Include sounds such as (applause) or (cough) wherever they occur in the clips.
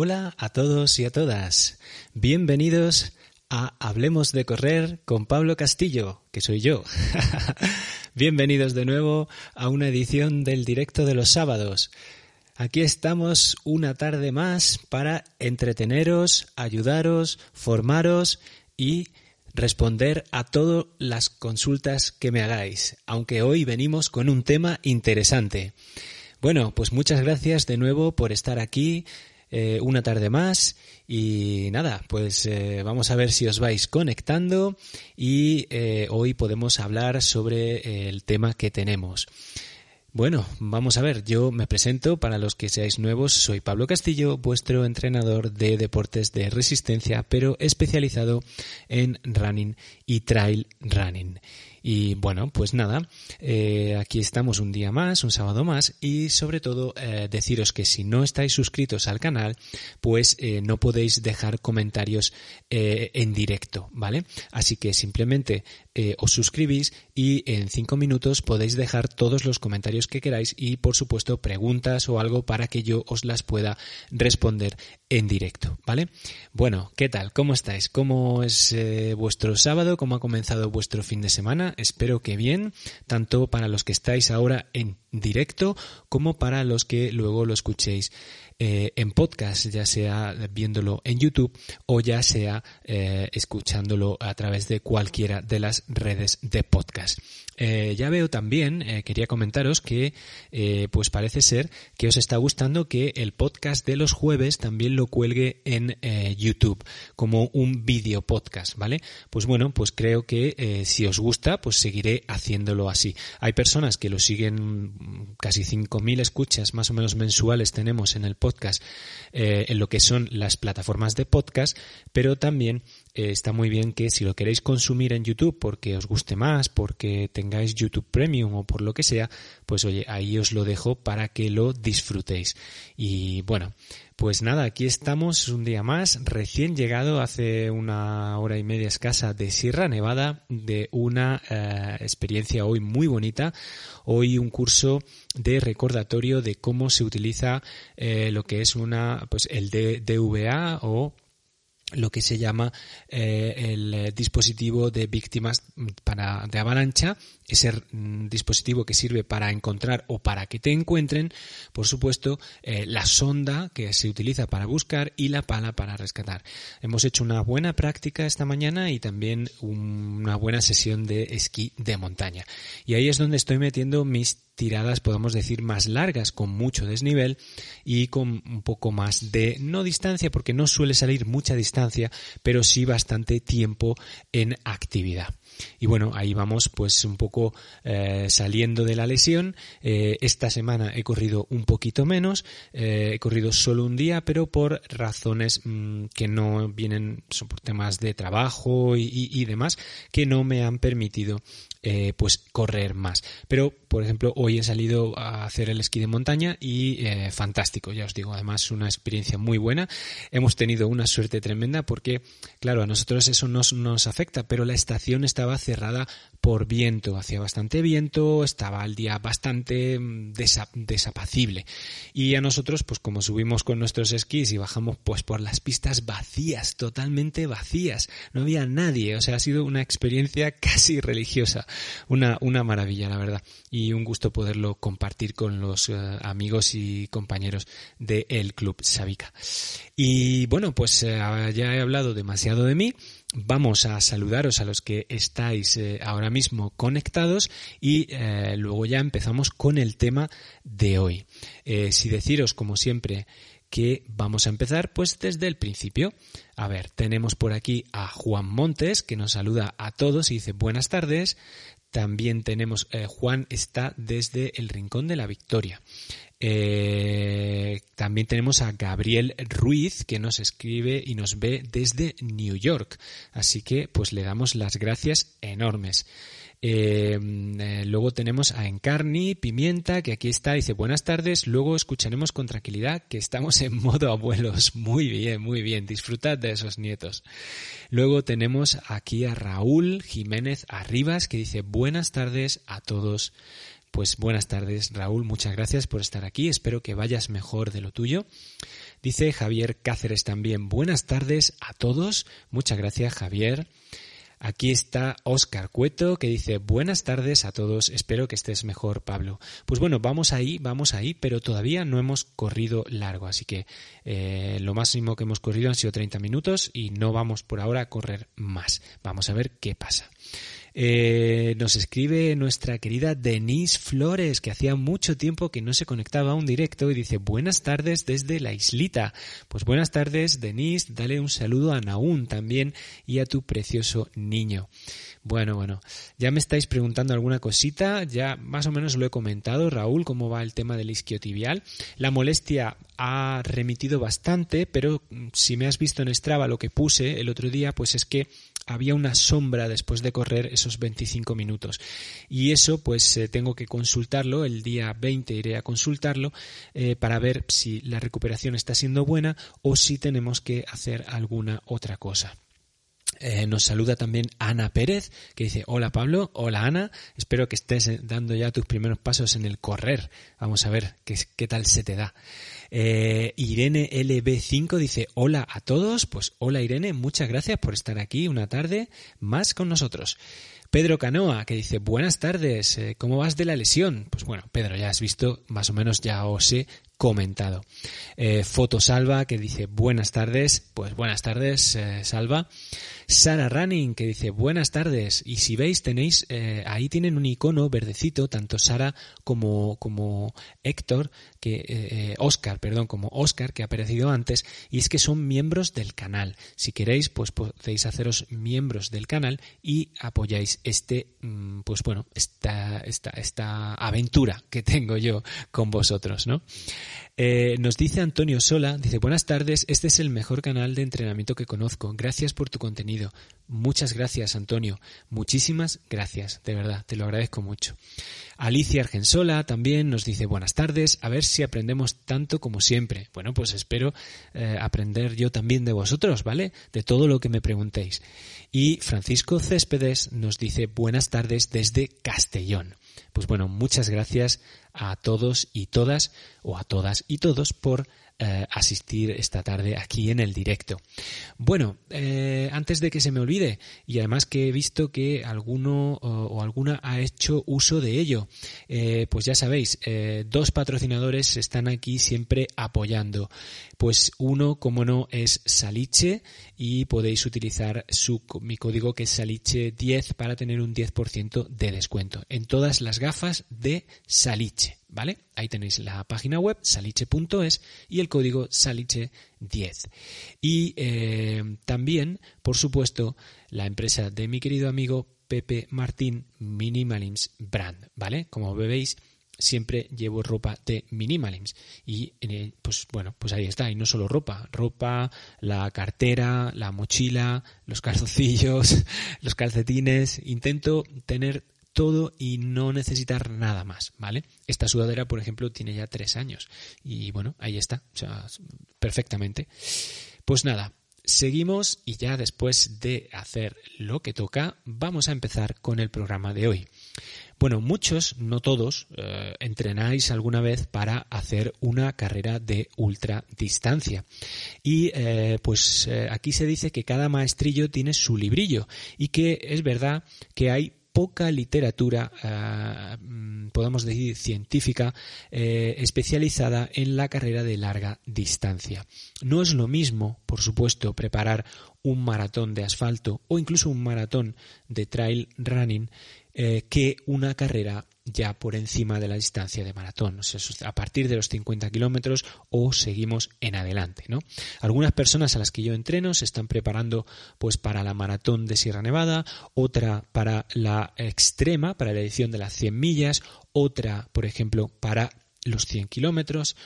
Hola a todos y a todas. Bienvenidos a Hablemos de Correr con Pablo Castillo, que soy yo. (laughs) Bienvenidos de nuevo a una edición del directo de los sábados. Aquí estamos una tarde más para entreteneros, ayudaros, formaros y responder a todas las consultas que me hagáis, aunque hoy venimos con un tema interesante. Bueno, pues muchas gracias de nuevo por estar aquí eh, una tarde más y nada, pues eh, vamos a ver si os vais conectando y eh, hoy podemos hablar sobre el tema que tenemos. Bueno, vamos a ver, yo me presento para los que seáis nuevos, soy Pablo Castillo, vuestro entrenador de deportes de resistencia, pero especializado en running y trail running. Y bueno, pues nada, eh, aquí estamos un día más, un sábado más y sobre todo eh, deciros que si no estáis suscritos al canal, pues eh, no podéis dejar comentarios en directo, ¿vale? Así que simplemente os suscribís y en cinco minutos podéis dejar todos los comentarios que queráis y por supuesto preguntas o algo para que yo os las pueda responder en directo, ¿vale? Bueno, ¿qué tal? ¿Cómo estáis? ¿Cómo es vuestro sábado? ¿Cómo ha comenzado vuestro fin de semana? Espero que bien, tanto para los que estáis ahora en directo como para los que luego lo escuchéis eh, en podcast, ya sea viéndolo en YouTube o ya sea eh, escuchándolo a través de cualquiera de las redes de podcast. Eh, ya veo también, quería comentaros que pues parece ser que os está gustando que el podcast de los jueves también lo cuelgue en YouTube como un vídeo podcast, ¿vale? Pues bueno, pues creo que si os gusta, pues seguiré haciéndolo así. Hay personas que lo siguen casi 5.000 escuchas más o menos mensuales tenemos en el podcast podcast eh, en lo que son las plataformas de podcast, pero también eh, está muy bien que si lo queréis consumir en YouTube porque os guste más, porque tengáis YouTube Premium o por lo que sea, pues oye, ahí os lo dejo para que lo disfrutéis. Y bueno, pues nada, aquí estamos un día más, recién llegado hace una hora y media escasa de Sierra Nevada, de una eh, experiencia hoy muy bonita. Hoy un curso de recordatorio de cómo se utiliza eh, lo que es una, pues el DVA o lo que se llama eh, el eh, dispositivo de víctimas para, de avalancha, ese mm, dispositivo que sirve para encontrar o para que te encuentren, por supuesto, eh, la sonda que se utiliza para buscar y la pala para rescatar. Hemos hecho una buena práctica esta mañana y también una buena sesión de esquí de montaña. Y ahí es donde estoy metiendo mis tiradas, podemos decir, más largas, con mucho desnivel y con un poco más de, no distancia, porque no suele salir mucha distancia, pero sí bastante tiempo en actividad. Y bueno, ahí vamos pues un poco eh, saliendo de la lesión. Eh, esta semana he corrido un poquito menos, eh, he corrido solo un día, pero por razones mm, que no vienen, son por temas de trabajo y, demás, que no me han permitido pues correr más. Pero, por ejemplo, hoy he salido a hacer el esquí de montaña y fantástico, ya os digo, además una experiencia muy buena. Hemos tenido una suerte tremenda porque, claro, a nosotros eso no nos afecta, pero la estación estaba cerrada por viento, hacía bastante viento, estaba el día bastante mm, desapacible. Y a nosotros, pues como subimos con nuestros esquís y bajamos pues por las pistas vacías, totalmente vacías, no había nadie, o sea, ha sido una experiencia (laughs) casi religiosa, una, una maravilla, la verdad, y un gusto poderlo compartir con los eh, amigos y compañeros del Club Sabica. Y bueno, pues eh, ya he hablado demasiado de mí, vamos a saludaros a los que estáis eh, ahora mismo conectados y luego ya empezamos con el tema de hoy. Si deciros, como siempre, que vamos a empezar pues desde el principio. A ver, tenemos por aquí a Juan Montes que nos saluda a todos y dice buenas tardes. También tenemos, Juan está desde el Rincón de la Victoria. Eh, también tenemos a Gabriel Ruiz que nos escribe y nos ve desde New York. Así que pues le damos las gracias enormes. Eh, eh, luego tenemos a Encarni Pimienta, que aquí está, dice buenas tardes, luego escucharemos con tranquilidad que estamos en (laughs) modo abuelos. Muy bien, muy bien, disfrutad de esos nietos. Luego tenemos aquí a Raúl Jiménez Arribas, que dice buenas tardes a todos. Pues buenas tardes, Raúl, muchas gracias por estar aquí, espero que vayas mejor de lo tuyo. Dice Javier Cáceres también, buenas tardes a todos, muchas gracias, Javier. Aquí está Oscar Cueto que dice buenas tardes a todos, espero que estés mejor Pablo. Pues bueno, vamos ahí, vamos ahí, pero todavía no hemos corrido largo, así que eh, lo máximo que hemos corrido han sido 30 minutos y no vamos por ahora a correr más. Vamos a ver qué pasa. Eh, nos escribe nuestra querida Denise Flores, que hacía mucho tiempo que no se conectaba a un directo y dice buenas tardes desde la islita. Pues buenas tardes, Denise, dale un saludo a Naún también y a tu precioso niño. Bueno, bueno, ya me estáis preguntando alguna cosita, ya más o menos lo he comentado, Raúl, cómo va el tema del isquiotibial. La molestia ha remitido bastante, pero mm, si me has visto en Strava lo que puse el otro día, pues es que había una sombra después de correr esos 25 minutos. Y eso pues eh, tengo que consultarlo, el día 20 iré a consultarlo eh, para ver si la recuperación está siendo buena o si tenemos que hacer alguna otra cosa. Eh, nos saluda también Ana Pérez, que dice, hola Pablo, hola Ana, espero que estés dando ya tus primeros pasos en el correr. Vamos a ver qué, qué tal se te da. Eh, Irene LB5 dice, hola a todos, pues hola Irene, muchas gracias por estar aquí una tarde más con nosotros. Pedro Canoa, que dice, buenas tardes, eh, ¿cómo vas de la lesión? Pues bueno, Pedro, ya has visto, más o menos ya os he comentado. Eh, Fotosalva, que dice, buenas tardes, pues buenas tardes, Salva. Sara Running, que dice, buenas tardes, y si veis, tenéis, ahí tienen un icono verdecito, tanto Sara como, como Héctor, que, Oscar, perdón, como Oscar, que ha aparecido antes, y es que son miembros del canal. Si queréis, pues podéis haceros miembros del canal y apoyáis este, mm, pues bueno, esta, esta, esta aventura que tengo yo con vosotros, ¿no? Eh, nos dice Antonio Sola, dice, buenas tardes, este es el mejor canal de entrenamiento que conozco. Gracias por tu contenido. Muchas gracias, Antonio. Muchísimas gracias, de verdad, te lo agradezco mucho. Alicia Argensola también nos dice buenas tardes, a ver si aprendemos tanto como siempre. Bueno, pues espero eh, aprender yo también de vosotros, ¿vale? De todo lo que me preguntéis. Y Francisco Céspedes nos dice buenas tardes desde Castellón. Pues bueno, muchas gracias a todos y todas, o a todas y todos, por eh, asistir esta tarde aquí en el directo. Bueno, eh, antes de que se me olvide, y además que he visto que alguno o, alguna ha hecho uso de ello, eh, pues ya sabéis, dos patrocinadores están aquí siempre apoyando. Pues uno, como no, es Saliche y podéis utilizar su, mi código que es Saliche10 para tener un 10% de descuento en todas las gafas de Saliche. ¿vale? Ahí tenéis la página web saliche.es y el código saliche10. Y eh, también, por supuesto, la empresa de mi querido amigo Pepe Martín Minimalims Brand, ¿vale? Como veis, siempre llevo ropa de Minimalims y pues bueno pues ahí está y no solo ropa ropa la cartera la mochila los calzoncillos (laughs) los calcetines intento tener todo y no necesitar nada más, ¿vale? Esta sudadera, por ejemplo, tiene ya tres años y bueno, ahí está, o sea, perfectamente. Pues nada, seguimos y ya después de hacer lo que toca, vamos a empezar con el programa de hoy. Bueno, muchos, no todos, eh, entrenáis alguna vez para hacer una carrera de ultradistancia. Y eh, pues eh, aquí se dice que cada maestrillo tiene su librillo y que es verdad que hay poca literatura, mm, podemos decir científica, especializada en la carrera de larga distancia. No es lo mismo, por supuesto, preparar un maratón de asfalto o incluso un maratón de trail running eh, que una carrera ya por encima de la distancia de maratón, a partir de los 50 kilómetros o seguimos en adelante. ¿no? Algunas personas a las que yo entreno se están preparando pues para la maratón de Sierra Nevada, otra para la extrema, para la edición de las 100 millas, otra, por ejemplo, para los 100 kilómetros.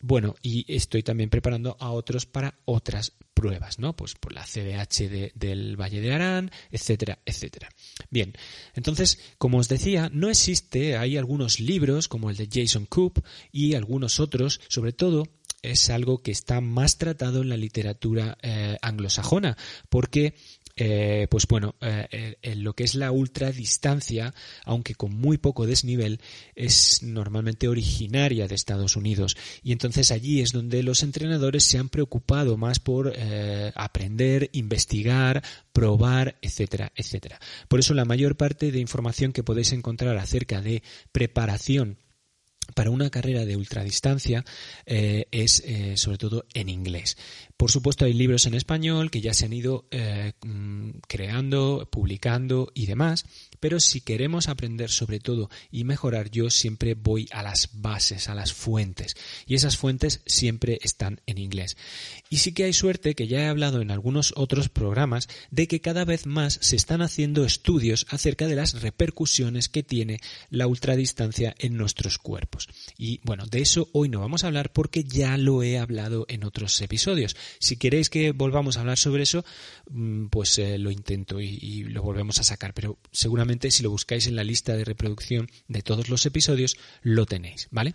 Bueno, y estoy también preparando a otros para otras pruebas, ¿no? Pues por la CDH del Valle de Arán, etcétera, etcétera. Bien, entonces, como os decía, no existe, hay algunos libros como el de Jason Coop y algunos otros, sobre todo es algo que está más tratado en la literatura eh, anglosajona, porque eh, pues bueno, eh, en lo que es la ultradistancia, aunque con muy poco desnivel, es normalmente originaria de Estados Unidos. Y entonces allí es donde los entrenadores se han preocupado más por eh, aprender, investigar, probar, etcétera, etcétera. Por eso la mayor parte de información que podéis encontrar acerca de preparación para una carrera de ultradistancia eh, es eh, sobre todo en inglés. Por supuesto hay libros en español que ya se han ido eh, mm, creando, publicando y demás, pero si queremos aprender sobre todo y mejorar, yo siempre voy a las bases, a las fuentes. Y esas fuentes siempre están en inglés. Y sí que hay suerte, que ya he hablado en algunos otros programas, de que cada vez más se están haciendo estudios acerca de las repercusiones que tiene la ultradistancia en nuestros cuerpos. Y bueno, de eso hoy no vamos a hablar porque ya lo he hablado en otros episodios. Si queréis que volvamos a hablar sobre eso, mm, pues eh, lo intento y, lo volvemos a sacar. Pero seguramente si lo buscáis en la lista de reproducción de todos los episodios, lo tenéis, ¿vale?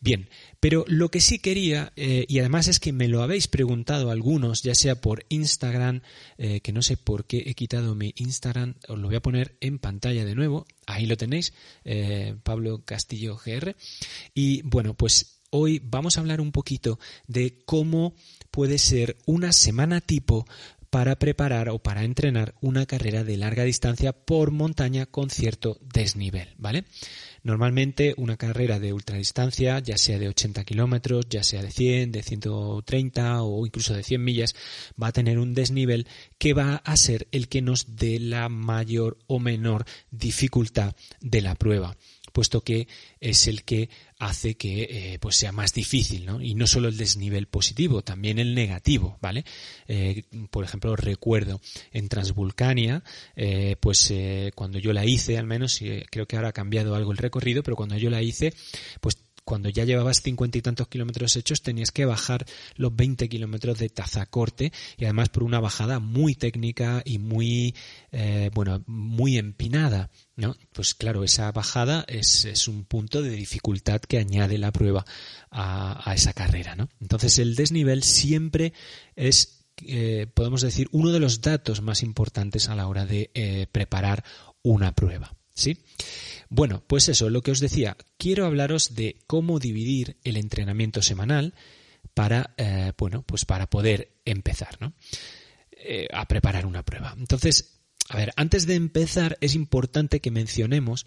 Bien, pero lo que sí quería, eh, y además es que me lo habéis preguntado algunos, ya sea por Instagram, eh, que no sé por qué he quitado mi Instagram, os lo voy a poner en pantalla de nuevo, ahí lo tenéis, Pablo Castillo GR, y bueno, pues hoy vamos a hablar un poquito de cómo puede ser una semana tipo para preparar o para entrenar una carrera de larga distancia por montaña con cierto desnivel, ¿vale? Normalmente una carrera de ultradistancia, ya sea de 80 kilómetros, ya sea de 100, de 130 o incluso de 100 millas, va a tener un desnivel que va a ser el que nos dé la mayor o menor dificultad de la prueba puesto que es el que hace que eh, pues sea más difícil, ¿no? Y no solo el desnivel positivo, también el negativo, ¿vale? Eh, por ejemplo, recuerdo en Transvulcania, eh, pues cuando yo la hice, al menos, creo que ahora ha cambiado algo el recorrido, pero cuando yo la hice, pues cuando ya llevabas cincuenta y tantos kilómetros hechos tenías que bajar los 20 kilómetros de tazacorte y además por una bajada muy técnica y muy, eh, bueno, muy empinada, ¿no? Pues claro, esa bajada es, un punto de dificultad que añade la prueba a, a esa carrera, ¿no? Entonces el desnivel siempre es, eh, podemos decir, uno de los datos más importantes a la hora de eh, preparar una prueba, ¿sí? Bueno, pues eso, lo que os decía, quiero hablaros de cómo dividir el entrenamiento semanal para, eh, bueno, pues para poder empezar, ¿no? Eh, a preparar una prueba. Entonces, a ver, antes de empezar es importante que mencionemos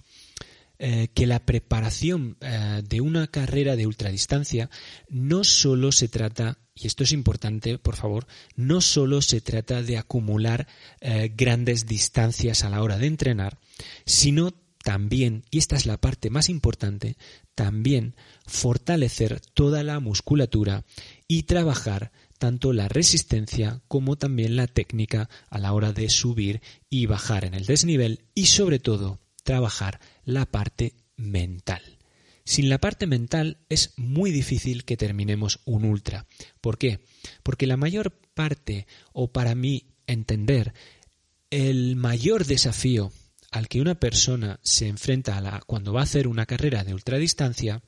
eh, que la preparación de una carrera de ultradistancia no solo se trata, y esto es importante, por favor, no solo se trata de acumular grandes distancias a la hora de entrenar, sino también, y esta es la parte más importante, también fortalecer toda la musculatura y trabajar tanto la resistencia como también la técnica a la hora de subir y bajar en el desnivel y sobre todo trabajar la parte mental. Sin la parte mental es muy difícil que terminemos un ultra. ¿Por qué? Porque la mayor parte, o para mí entender, el mayor desafío al que una persona se enfrenta a la, cuando va a hacer una carrera de ultradistancia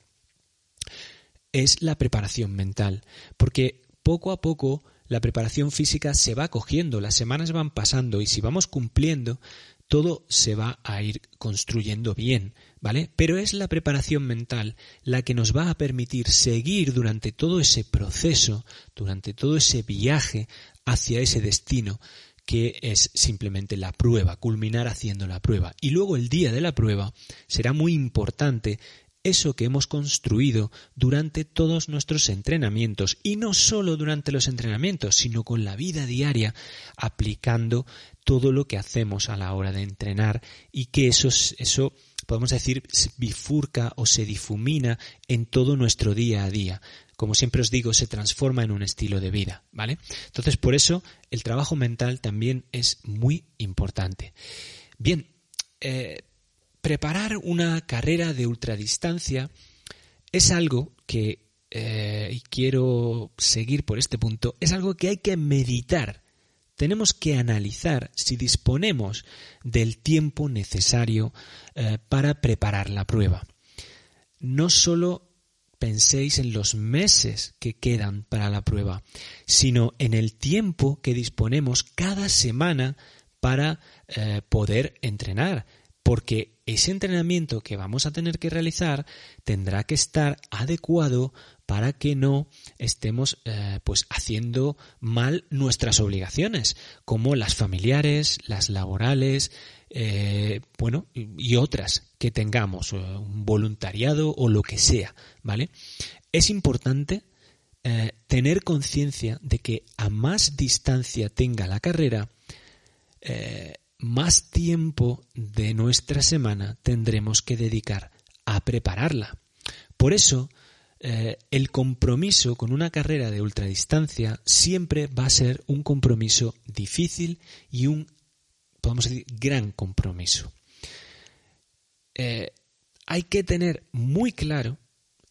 es la preparación mental, porque poco a poco la preparación física se va cogiendo, las semanas van pasando y si vamos cumpliendo, todo se va a ir construyendo bien, ¿vale? Pero es la preparación mental la que nos va a permitir seguir durante todo ese proceso, durante todo ese viaje hacia ese destino que es simplemente la prueba, culminar haciendo la prueba. Y luego el día de la prueba será muy importante eso que hemos construido durante todos nuestros entrenamientos y no solo durante los entrenamientos, sino con la vida diaria, aplicando todo lo que hacemos a la hora de entrenar y que eso, eso podemos decir, bifurca o se difumina en todo nuestro día a día. Como siempre os digo, se transforma en un estilo de vida, ¿vale? Entonces, por eso el trabajo mental también es muy importante. Bien, eh, preparar una carrera de ultradistancia es algo que, eh, y quiero seguir por este punto, es algo que hay que meditar. Tenemos que analizar si disponemos del tiempo necesario eh, para preparar la prueba. No solo penséis en los meses que quedan para la prueba, sino en el tiempo que disponemos cada semana para eh, poder entrenar, porque ese entrenamiento que vamos a tener que realizar tendrá que estar adecuado para que no estemos eh, pues haciendo mal nuestras obligaciones como las familiares las laborales eh, bueno y otras que tengamos un voluntariado o lo que sea vale es importante eh, tener conciencia de que a más distancia tenga la carrera más tiempo de nuestra semana tendremos que dedicar a prepararla. Por eso, eh, el compromiso con una carrera de ultradistancia siempre va a ser un compromiso difícil y un, podemos decir, gran compromiso. Eh, hay que tener muy claro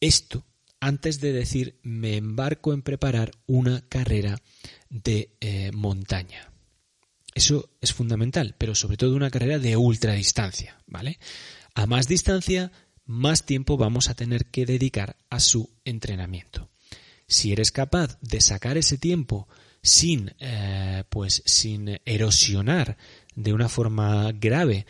esto antes de decir me embarco en preparar una carrera de eh, montaña. Eso es fundamental, pero sobre todo una carrera de ultradistancia, ¿vale? A más distancia, más tiempo vamos a tener que dedicar a su entrenamiento. Si eres capaz de sacar ese tiempo sin, eh, pues, sin erosionar de una forma grave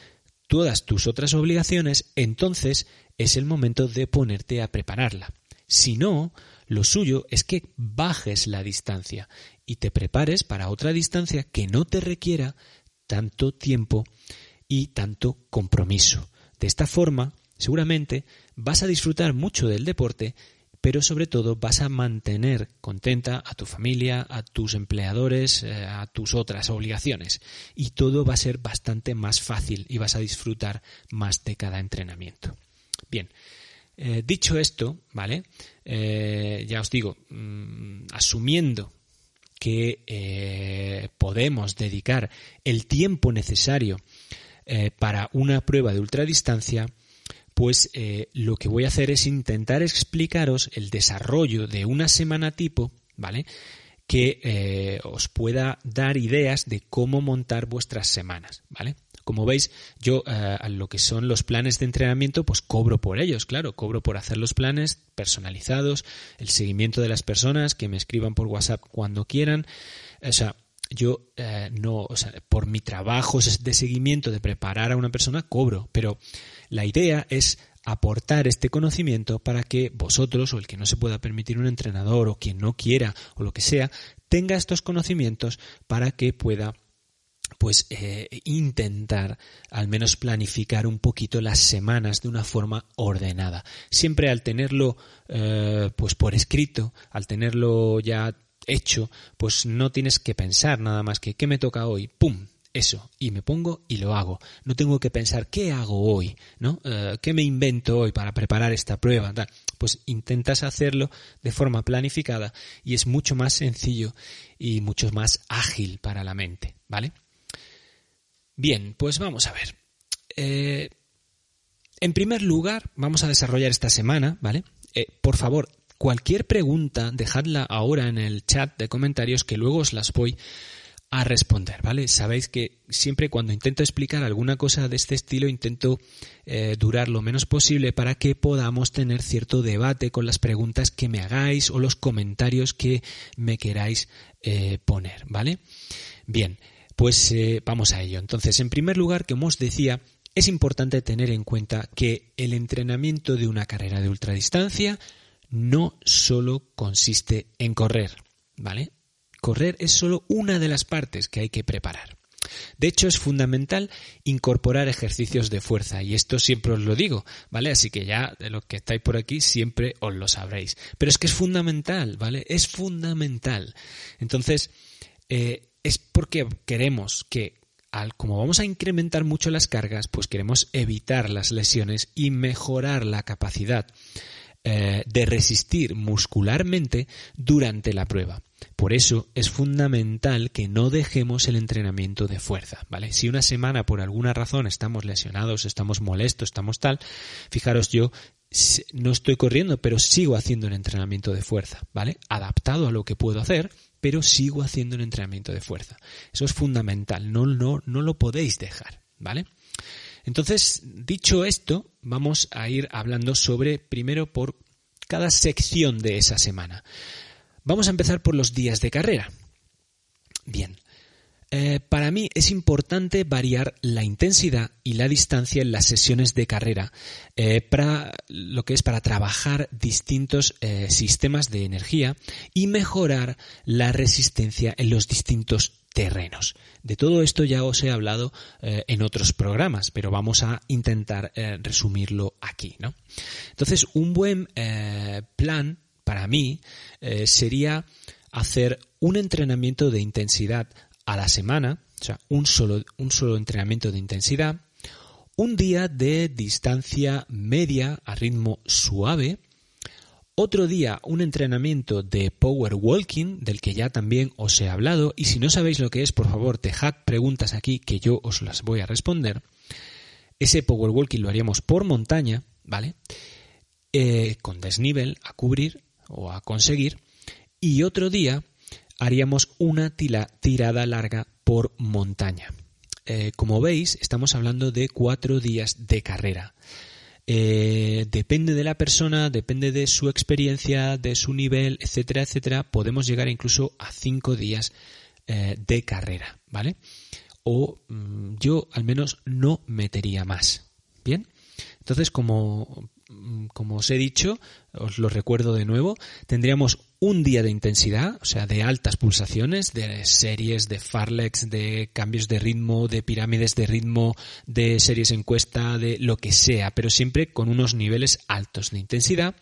todas tus otras obligaciones, entonces es el momento de ponerte a prepararla. Si no, lo suyo es que bajes la distancia y te prepares para otra distancia que no te requiera tanto tiempo y tanto compromiso. De esta forma, seguramente vas a disfrutar mucho del deporte, pero sobre todo vas a mantener contenta a tu familia, a tus empleadores, eh, a tus otras obligaciones. Y todo va a ser bastante más fácil y vas a disfrutar más de cada entrenamiento. Bien, eh, dicho esto, ¿vale? Eh, ya os digo, mm, asumiendo que eh, podemos dedicar el tiempo necesario para una prueba de ultradistancia, pues lo que voy a hacer es intentar explicaros el desarrollo de una semana tipo, ¿vale? Que os pueda dar ideas de cómo montar vuestras semanas, ¿vale? Como veis, yo eh, a lo que son los planes de entrenamiento, pues cobro por ellos, claro, cobro por hacer los planes personalizados, el seguimiento de las personas que me escriban por WhatsApp cuando quieran. O sea, yo eh, no, o sea, por mi trabajo de seguimiento, de preparar a una persona, cobro, pero la idea es aportar este conocimiento para que vosotros o el que no se pueda permitir un entrenador o quien no quiera o lo que sea, tenga estos conocimientos para que pueda pues eh, intentar al menos planificar un poquito las semanas de una forma ordenada. Siempre al tenerlo eh, pues por escrito, al tenerlo ya hecho, pues no tienes que pensar nada más que qué me toca hoy, pum, eso, y me pongo y lo hago. No tengo que pensar qué hago hoy, ¿no? Eh, ¿Qué me invento hoy para preparar esta prueba? Pues intentas hacerlo de forma planificada y es mucho más sencillo y mucho más ágil para la mente, ¿vale? Bien, pues vamos a ver. Eh, en primer lugar, vamos a desarrollar esta semana, ¿vale? Eh, por favor, cualquier pregunta, dejadla ahora en el chat de comentarios que luego os las voy a responder, ¿vale? Sabéis que siempre cuando intento explicar alguna cosa de este estilo intento eh, durar lo menos posible para que podamos tener cierto debate con las preguntas que me hagáis o los comentarios que me queráis poner, ¿vale? Bien, pues eh, vamos a ello. Entonces, en primer lugar, como os decía, es importante tener en cuenta que el entrenamiento de una carrera de ultradistancia no solo consiste en correr, ¿vale? correr es solo una de las partes que hay que preparar. De hecho, es fundamental incorporar ejercicios de fuerza, y esto siempre os lo digo, ¿vale? Así que ya de los que estáis por aquí siempre os lo sabréis. Pero es que es fundamental, ¿vale? Es fundamental. Entonces, eh, es porque queremos que, como vamos a incrementar mucho las cargas, pues queremos evitar las lesiones y mejorar la capacidad eh, de resistir muscularmente durante la prueba. Por eso es fundamental que no dejemos el entrenamiento de fuerza, ¿vale? Si una semana por alguna razón estamos lesionados, estamos molestos, estamos tal, fijaros yo no estoy corriendo, pero sigo haciendo el entrenamiento de fuerza, ¿vale? Adaptado a lo que puedo hacer, pero sigo haciendo el entrenamiento de fuerza. Eso es fundamental, no, no, no lo podéis dejar, ¿vale? Entonces, dicho esto, vamos a ir hablando sobre, primero, por cada sección de esa semana. Vamos a empezar por los días de carrera. Bien, eh, para mí es importante variar la intensidad y la distancia en las sesiones de carrera eh, para lo que es para trabajar distintos eh, sistemas de energía y mejorar la resistencia en los distintos terrenos. De todo esto ya os he hablado en otros programas, pero vamos a intentar resumirlo aquí. ¿no? Entonces, un buen plan para mí sería hacer un entrenamiento de intensidad a la semana, o sea, un solo, un solo entrenamiento de intensidad, un día de distancia media a ritmo suave, otro día un entrenamiento de power walking, del que ya también os he hablado, y si no sabéis lo que es, por favor, dejad preguntas aquí que yo os las voy a responder. Ese power walking lo haríamos por montaña, ¿vale? Eh, con desnivel a cubrir o a conseguir, y otro día haríamos una tirada larga por montaña. Eh, como veis, estamos hablando de cuatro días de carrera. Eh, depende de la persona, depende de su experiencia, de su nivel, etcétera, etcétera, podemos llegar incluso a cinco días eh, de carrera, ¿vale? O mm, yo al menos no metería más. Bien, entonces como Mm, como os he dicho, os lo recuerdo de nuevo, tendríamos un día de intensidad, o sea, de altas pulsaciones, de series, de farlex, de cambios de ritmo, de pirámides de ritmo, de series encuesta, de lo que sea, pero siempre con unos niveles altos de intensidad.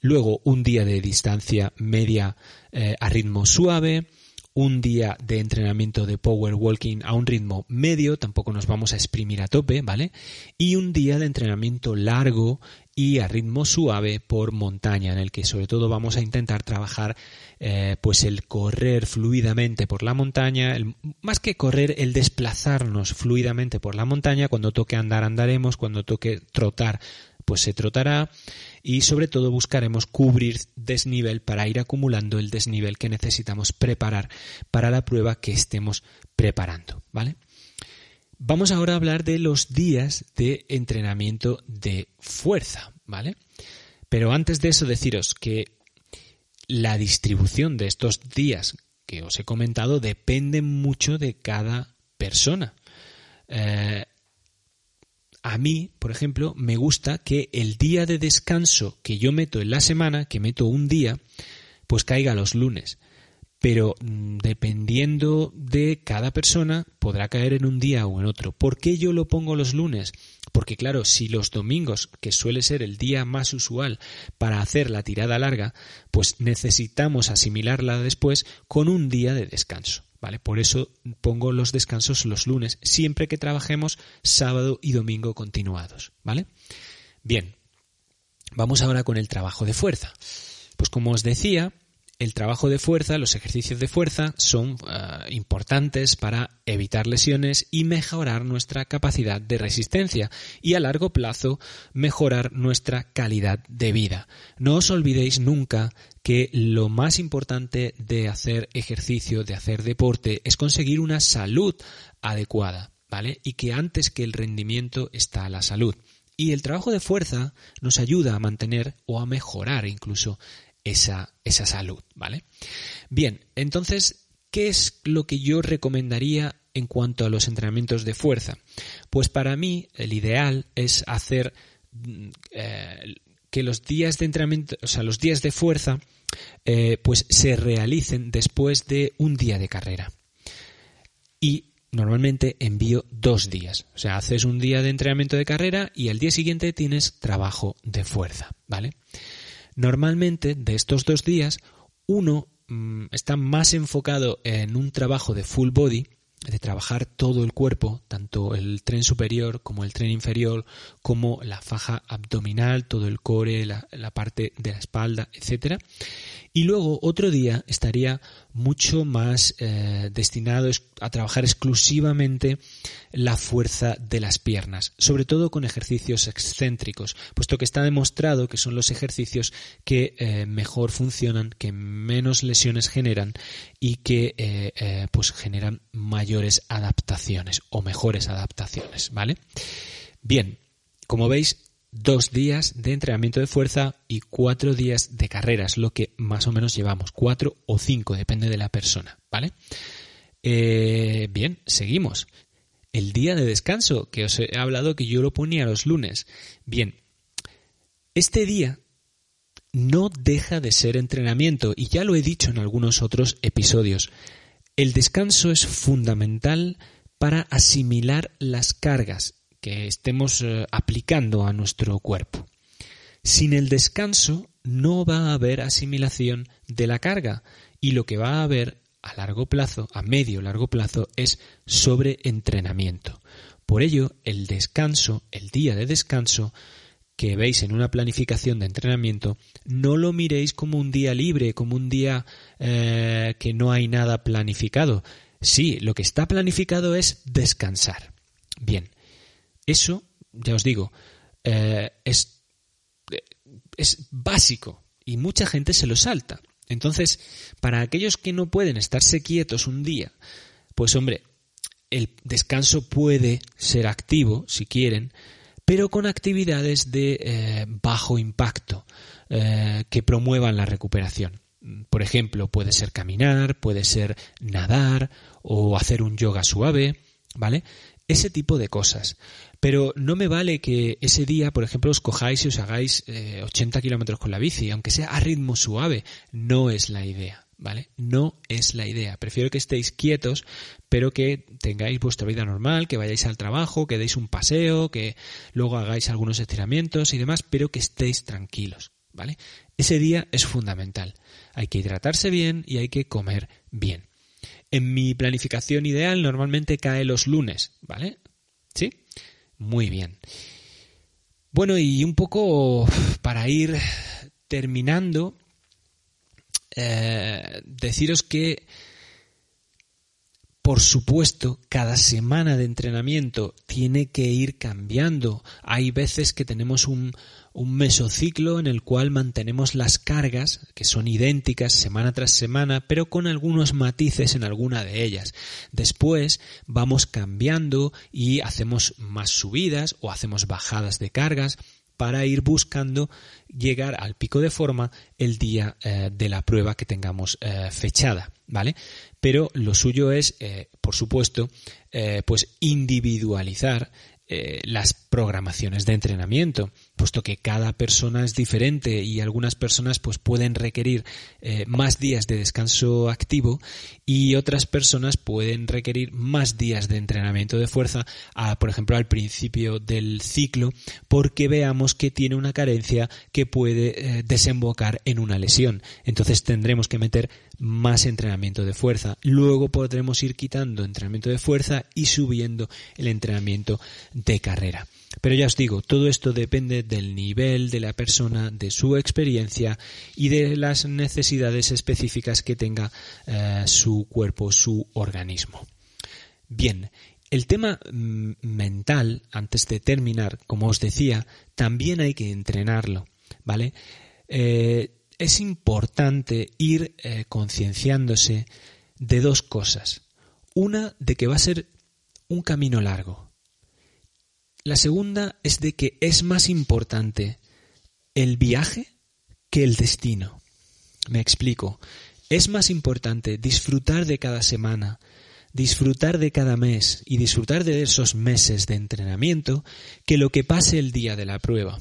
Luego un día de distancia media eh, a ritmo suave, un día de entrenamiento de power walking a un ritmo medio, tampoco nos vamos a exprimir a tope, ¿vale? Y un día de entrenamiento largo y a ritmo suave por montaña, en el que sobre todo vamos a intentar trabajar eh, pues el correr fluidamente por la montaña, más que correr, el desplazarnos fluidamente por la montaña, cuando toque andar andaremos, cuando toque trotar pues se trotará y sobre todo buscaremos cubrir desnivel para ir acumulando el desnivel que necesitamos preparar para la prueba que estemos preparando, ¿vale? Vamos ahora a hablar de los días de entrenamiento de fuerza, ¿vale? Pero antes de eso deciros que la distribución de estos días que os he comentado depende mucho de cada persona. Eh, a mí, por ejemplo, me gusta que el día de descanso que yo meto en la semana, que meto un día, pues caiga los lunes. Pero mm, dependiendo de cada persona, podrá caer en un día o en otro. ¿Por qué yo lo pongo los lunes? Porque claro, si los domingos, que suele ser el día más usual para hacer la tirada larga, pues necesitamos asimilarla después con un día de descanso. ¿vale? Por eso pongo los descansos los lunes, siempre que trabajemos sábado y domingo continuados, ¿vale? Bien, vamos ahora con el trabajo de fuerza. Pues como os decía, el trabajo de fuerza, los ejercicios de fuerza son, ah, importantes para evitar lesiones y mejorar nuestra capacidad de resistencia y a largo plazo mejorar nuestra calidad de vida. No os olvidéis nunca que lo más importante de hacer ejercicio, de hacer deporte, es conseguir una salud adecuada, ¿vale? Y que antes que el rendimiento está la salud. Y el trabajo de fuerza nos ayuda a mantener o a mejorar incluso esa, esa salud, ¿vale? Bien, entonces, ¿qué es lo que yo recomendaría en cuanto a los entrenamientos de fuerza? Pues para mí el ideal es hacer mm, eh, que los días de entrenamiento, o sea, los días de fuerza, eh, pues se realicen después de un día de carrera. Y normalmente envío dos días. O sea, haces un día de entrenamiento de carrera y al día siguiente tienes trabajo de fuerza, ¿vale? Normalmente de estos dos días, uno mm, está más enfocado en un trabajo de full body, de trabajar todo el cuerpo, tanto el tren superior como el tren inferior, como la faja abdominal, todo el core, la, la parte de la espalda, etcétera. Y luego otro día estaría mucho más eh, destinado a trabajar exclusivamente la fuerza de las piernas, sobre todo con ejercicios excéntricos, puesto que está demostrado que son los ejercicios que eh, mejor funcionan, que menos lesiones generan y que eh, pues generan mayores adaptaciones o mejores adaptaciones, ¿vale? Bien, como veis, dos días de entrenamiento de fuerza y cuatro días de carreras, lo que más o menos llevamos, cuatro o cinco, depende de la persona, ¿vale? Eh, bien, seguimos. El día de descanso, que os he hablado que yo lo ponía los lunes. Bien, este día no deja de ser entrenamiento y ya lo he dicho en algunos otros episodios. El descanso es fundamental para asimilar las cargas que estemos eh, aplicando a nuestro cuerpo. Sin el descanso no va a haber asimilación de la carga y lo que va a haber a largo plazo, a medio largo plazo, es sobreentrenamiento. Por ello, el descanso, el día de descanso, que veis en una planificación de entrenamiento, no lo miréis como un día libre, como un día eh, que no hay nada planificado. Sí, lo que está planificado es descansar. Bien, eso, ya os digo, eh, es, es básico y mucha gente se lo salta. Entonces, para aquellos que no pueden estarse quietos un día, pues hombre, el descanso puede ser activo, si quieren, pero con actividades de eh, bajo impacto eh, que promuevan la recuperación. Por ejemplo, puede ser caminar, puede ser nadar o hacer un yoga suave, ¿vale? Ese tipo de cosas. Pero no me vale que ese día, por ejemplo, os cojáis y os hagáis 80 eh, kilómetros con la bici, aunque sea a ritmo suave. No es la idea, ¿vale? No es la idea. Prefiero que estéis quietos, pero que tengáis vuestra vida normal, que vayáis al trabajo, que deis un paseo, que luego hagáis algunos estiramientos y demás, pero que estéis tranquilos, ¿vale? Ese día es fundamental. Hay que hidratarse bien y hay que comer bien. En mi planificación ideal normalmente cae los lunes, ¿vale? ¿Sí? Muy bien. Bueno, y un poco para ir terminando, eh, deciros que, por supuesto, cada semana de entrenamiento tiene que ir cambiando. Hay veces que tenemos un, un mesociclo en el cual mantenemos las cargas, que son idénticas semana tras semana, pero con algunos matices en alguna de ellas. Después vamos cambiando y hacemos más subidas o hacemos bajadas de cargas para ir buscando llegar al pico de forma el día eh, de la prueba que tengamos eh, fechada, ¿vale? Pero lo suyo es, eh, por supuesto, pues individualizar las programaciones de entrenamiento puesto que cada persona es diferente y algunas personas pues pueden requerir eh, más días de descanso activo y otras personas pueden requerir más días de entrenamiento de fuerza, por ejemplo al principio del ciclo, porque veamos que tiene una carencia que puede eh, desembocar en una lesión. Entonces tendremos que meter más entrenamiento de fuerza. Luego podremos ir quitando entrenamiento de fuerza y subiendo el entrenamiento de carrera. Pero ya os digo, todo esto depende del nivel de la persona, de su experiencia y de las necesidades específicas que tenga eh, su cuerpo, su organismo. Bien, el tema mm, mental, antes de terminar, como os decía, también hay que entrenarlo, ¿vale? Eh, es importante ir eh, concienciándose de dos cosas. Una, de que va a ser un camino largo. La segunda es de que es más importante el viaje que el destino. Me explico. Es más importante disfrutar de cada semana, disfrutar de cada mes y disfrutar de esos meses de entrenamiento que lo que pase el día de la prueba.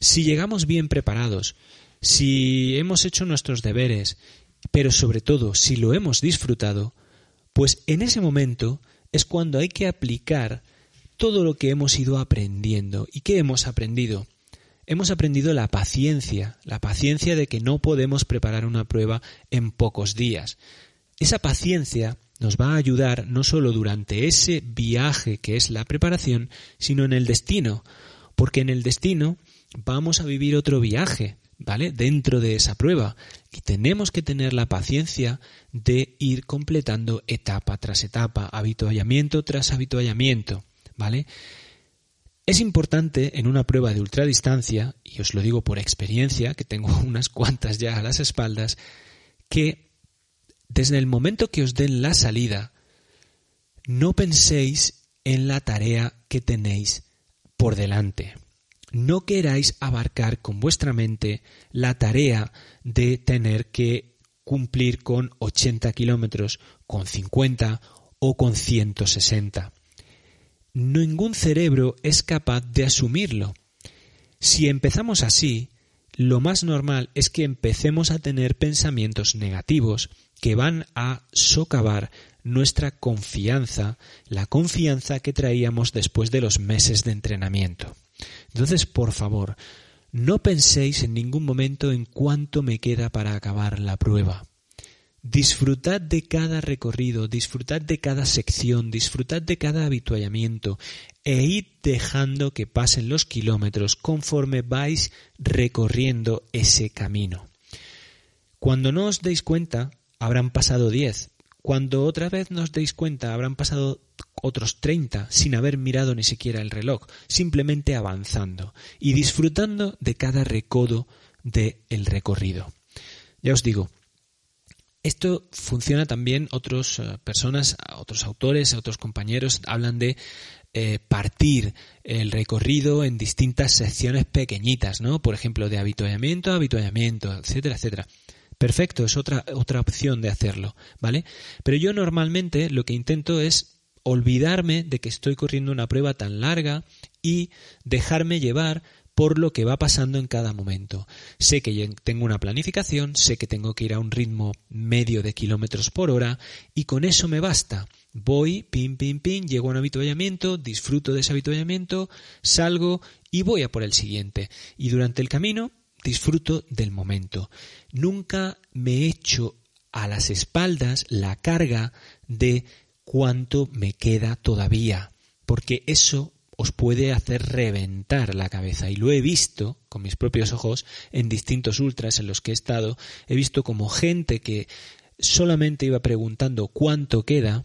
Si llegamos bien preparados, si hemos hecho nuestros deberes, pero sobre todo si lo hemos disfrutado, pues en ese momento es cuando hay que aplicar todo lo que hemos ido aprendiendo. ¿Y qué hemos aprendido? Hemos aprendido la paciencia, la paciencia de que no podemos preparar una prueba en pocos días. Esa paciencia nos va a ayudar no solo durante ese viaje que es la preparación, sino en el destino, porque en el destino vamos a vivir otro viaje, ¿vale? Dentro de esa prueba. Y tenemos que tener la paciencia de ir completando etapa tras etapa, habituallamiento tras habituallamiento, ¿vale? Es importante en una prueba de ultradistancia, y os lo digo por experiencia, que tengo (laughs) unas cuantas ya a las espaldas, que desde el momento que os den la salida, no penséis en la tarea que tenéis por delante. No queráis abarcar con vuestra mente la tarea de tener que cumplir con 80 kilómetros, con 50 o con 160. Ningún cerebro es capaz de asumirlo. Si empezamos así, lo más normal es que empecemos a tener pensamientos negativos que van a socavar nuestra confianza, la confianza que traíamos después de los meses de entrenamiento. Entonces, por favor, no penséis en ningún momento en cuánto me queda para acabar la prueba. Disfrutad de cada recorrido, disfrutad de cada sección, disfrutad de cada habituallamiento e id dejando que pasen los kilómetros conforme vais recorriendo ese camino. Cuando no os deis cuenta, habrán pasado diez. Cuando otra vez nos deis cuenta, habrán pasado otros treinta sin haber mirado ni siquiera el reloj, simplemente avanzando y disfrutando de cada recodo del recorrido. Ya os digo, esto funciona también, otras eh, personas, otros autores, otros compañeros hablan de eh, partir el recorrido en distintas secciones pequeñitas, ¿no? Por ejemplo, de habituallamiento a habituallamiento, etcétera, etcétera. Perfecto, es otra, otra opción de hacerlo, ¿vale? Pero yo normalmente lo que intento es olvidarme de que estoy corriendo una prueba tan larga y dejarme llevar por lo que va pasando en cada momento. Sé que tengo una planificación, sé que tengo que ir a un ritmo medio de kilómetros por hora y con eso me basta. Voy, pim, pim, pim, llego a un habituallamiento, disfruto de ese habituallamiento, salgo y voy a por el siguiente. Y durante el camino disfruto del momento. Nunca me echo a las espaldas la carga de cuánto me queda todavía, porque eso os puede hacer reventar la cabeza. Y lo he visto con mis propios ojos en distintos ultras en los que he estado. He visto como gente que solamente iba preguntando cuánto queda,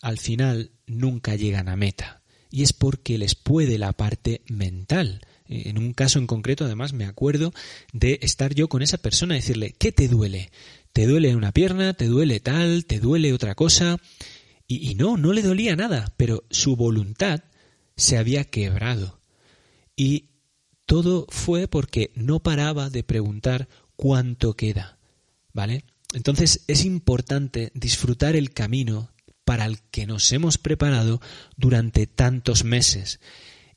al final nunca llegan a meta. Y es porque les puede la parte mental. En un caso en concreto, además, me acuerdo de estar yo con esa persona y decirle, ¿qué te duele? ¿Te duele una pierna? ¿Te duele tal? ¿Te duele otra cosa? Y, y no, no le dolía nada, pero su voluntad se había quebrado. Y todo fue porque no paraba de preguntar cuánto queda. ¿Vale? Entonces es importante disfrutar el camino para el que nos hemos preparado durante tantos meses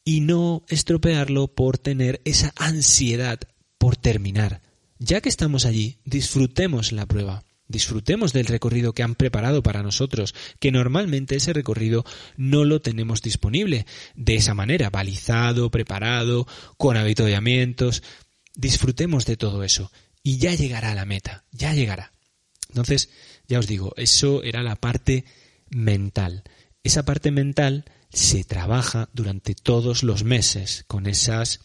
y no estropearlo por tener esa ansiedad por terminar. Ya que estamos allí, disfrutemos la prueba. Disfrutemos del recorrido que han preparado para nosotros, que normalmente ese recorrido no lo tenemos disponible de esa manera, balizado, preparado, con habituallamientos. Disfrutemos de todo eso y ya llegará a la meta, ya llegará. Entonces, ya os digo, eso era la parte mental. Esa parte mental se trabaja durante todos los meses con esas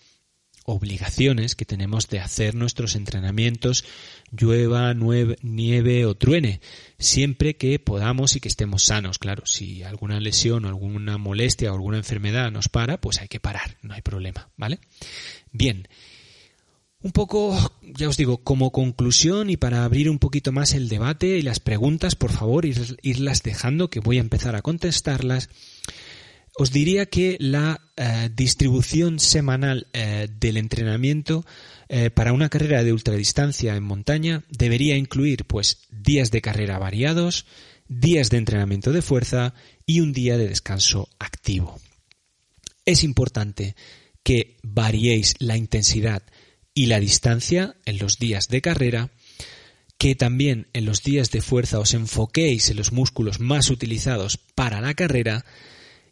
obligaciones que tenemos de hacer nuestros entrenamientos, llueva, nieve o truene, siempre que podamos y que estemos sanos. Claro, si alguna lesión o alguna molestia o alguna enfermedad nos para, pues hay que parar, no hay problema, ¿vale? Bien. Un poco, ya os digo, como conclusión y para abrir un poquito más el debate y las preguntas, por favor, irlas dejando, que voy a empezar a contestarlas os diría que la eh, distribución semanal eh, del entrenamiento eh, para una carrera de ultradistancia en montaña debería incluir pues días de carrera variados, días de entrenamiento de fuerza y un día de descanso activo. Es importante que variéis la intensidad y la distancia en los días de carrera, que también en los días de fuerza os enfoquéis en los músculos más utilizados para la carrera,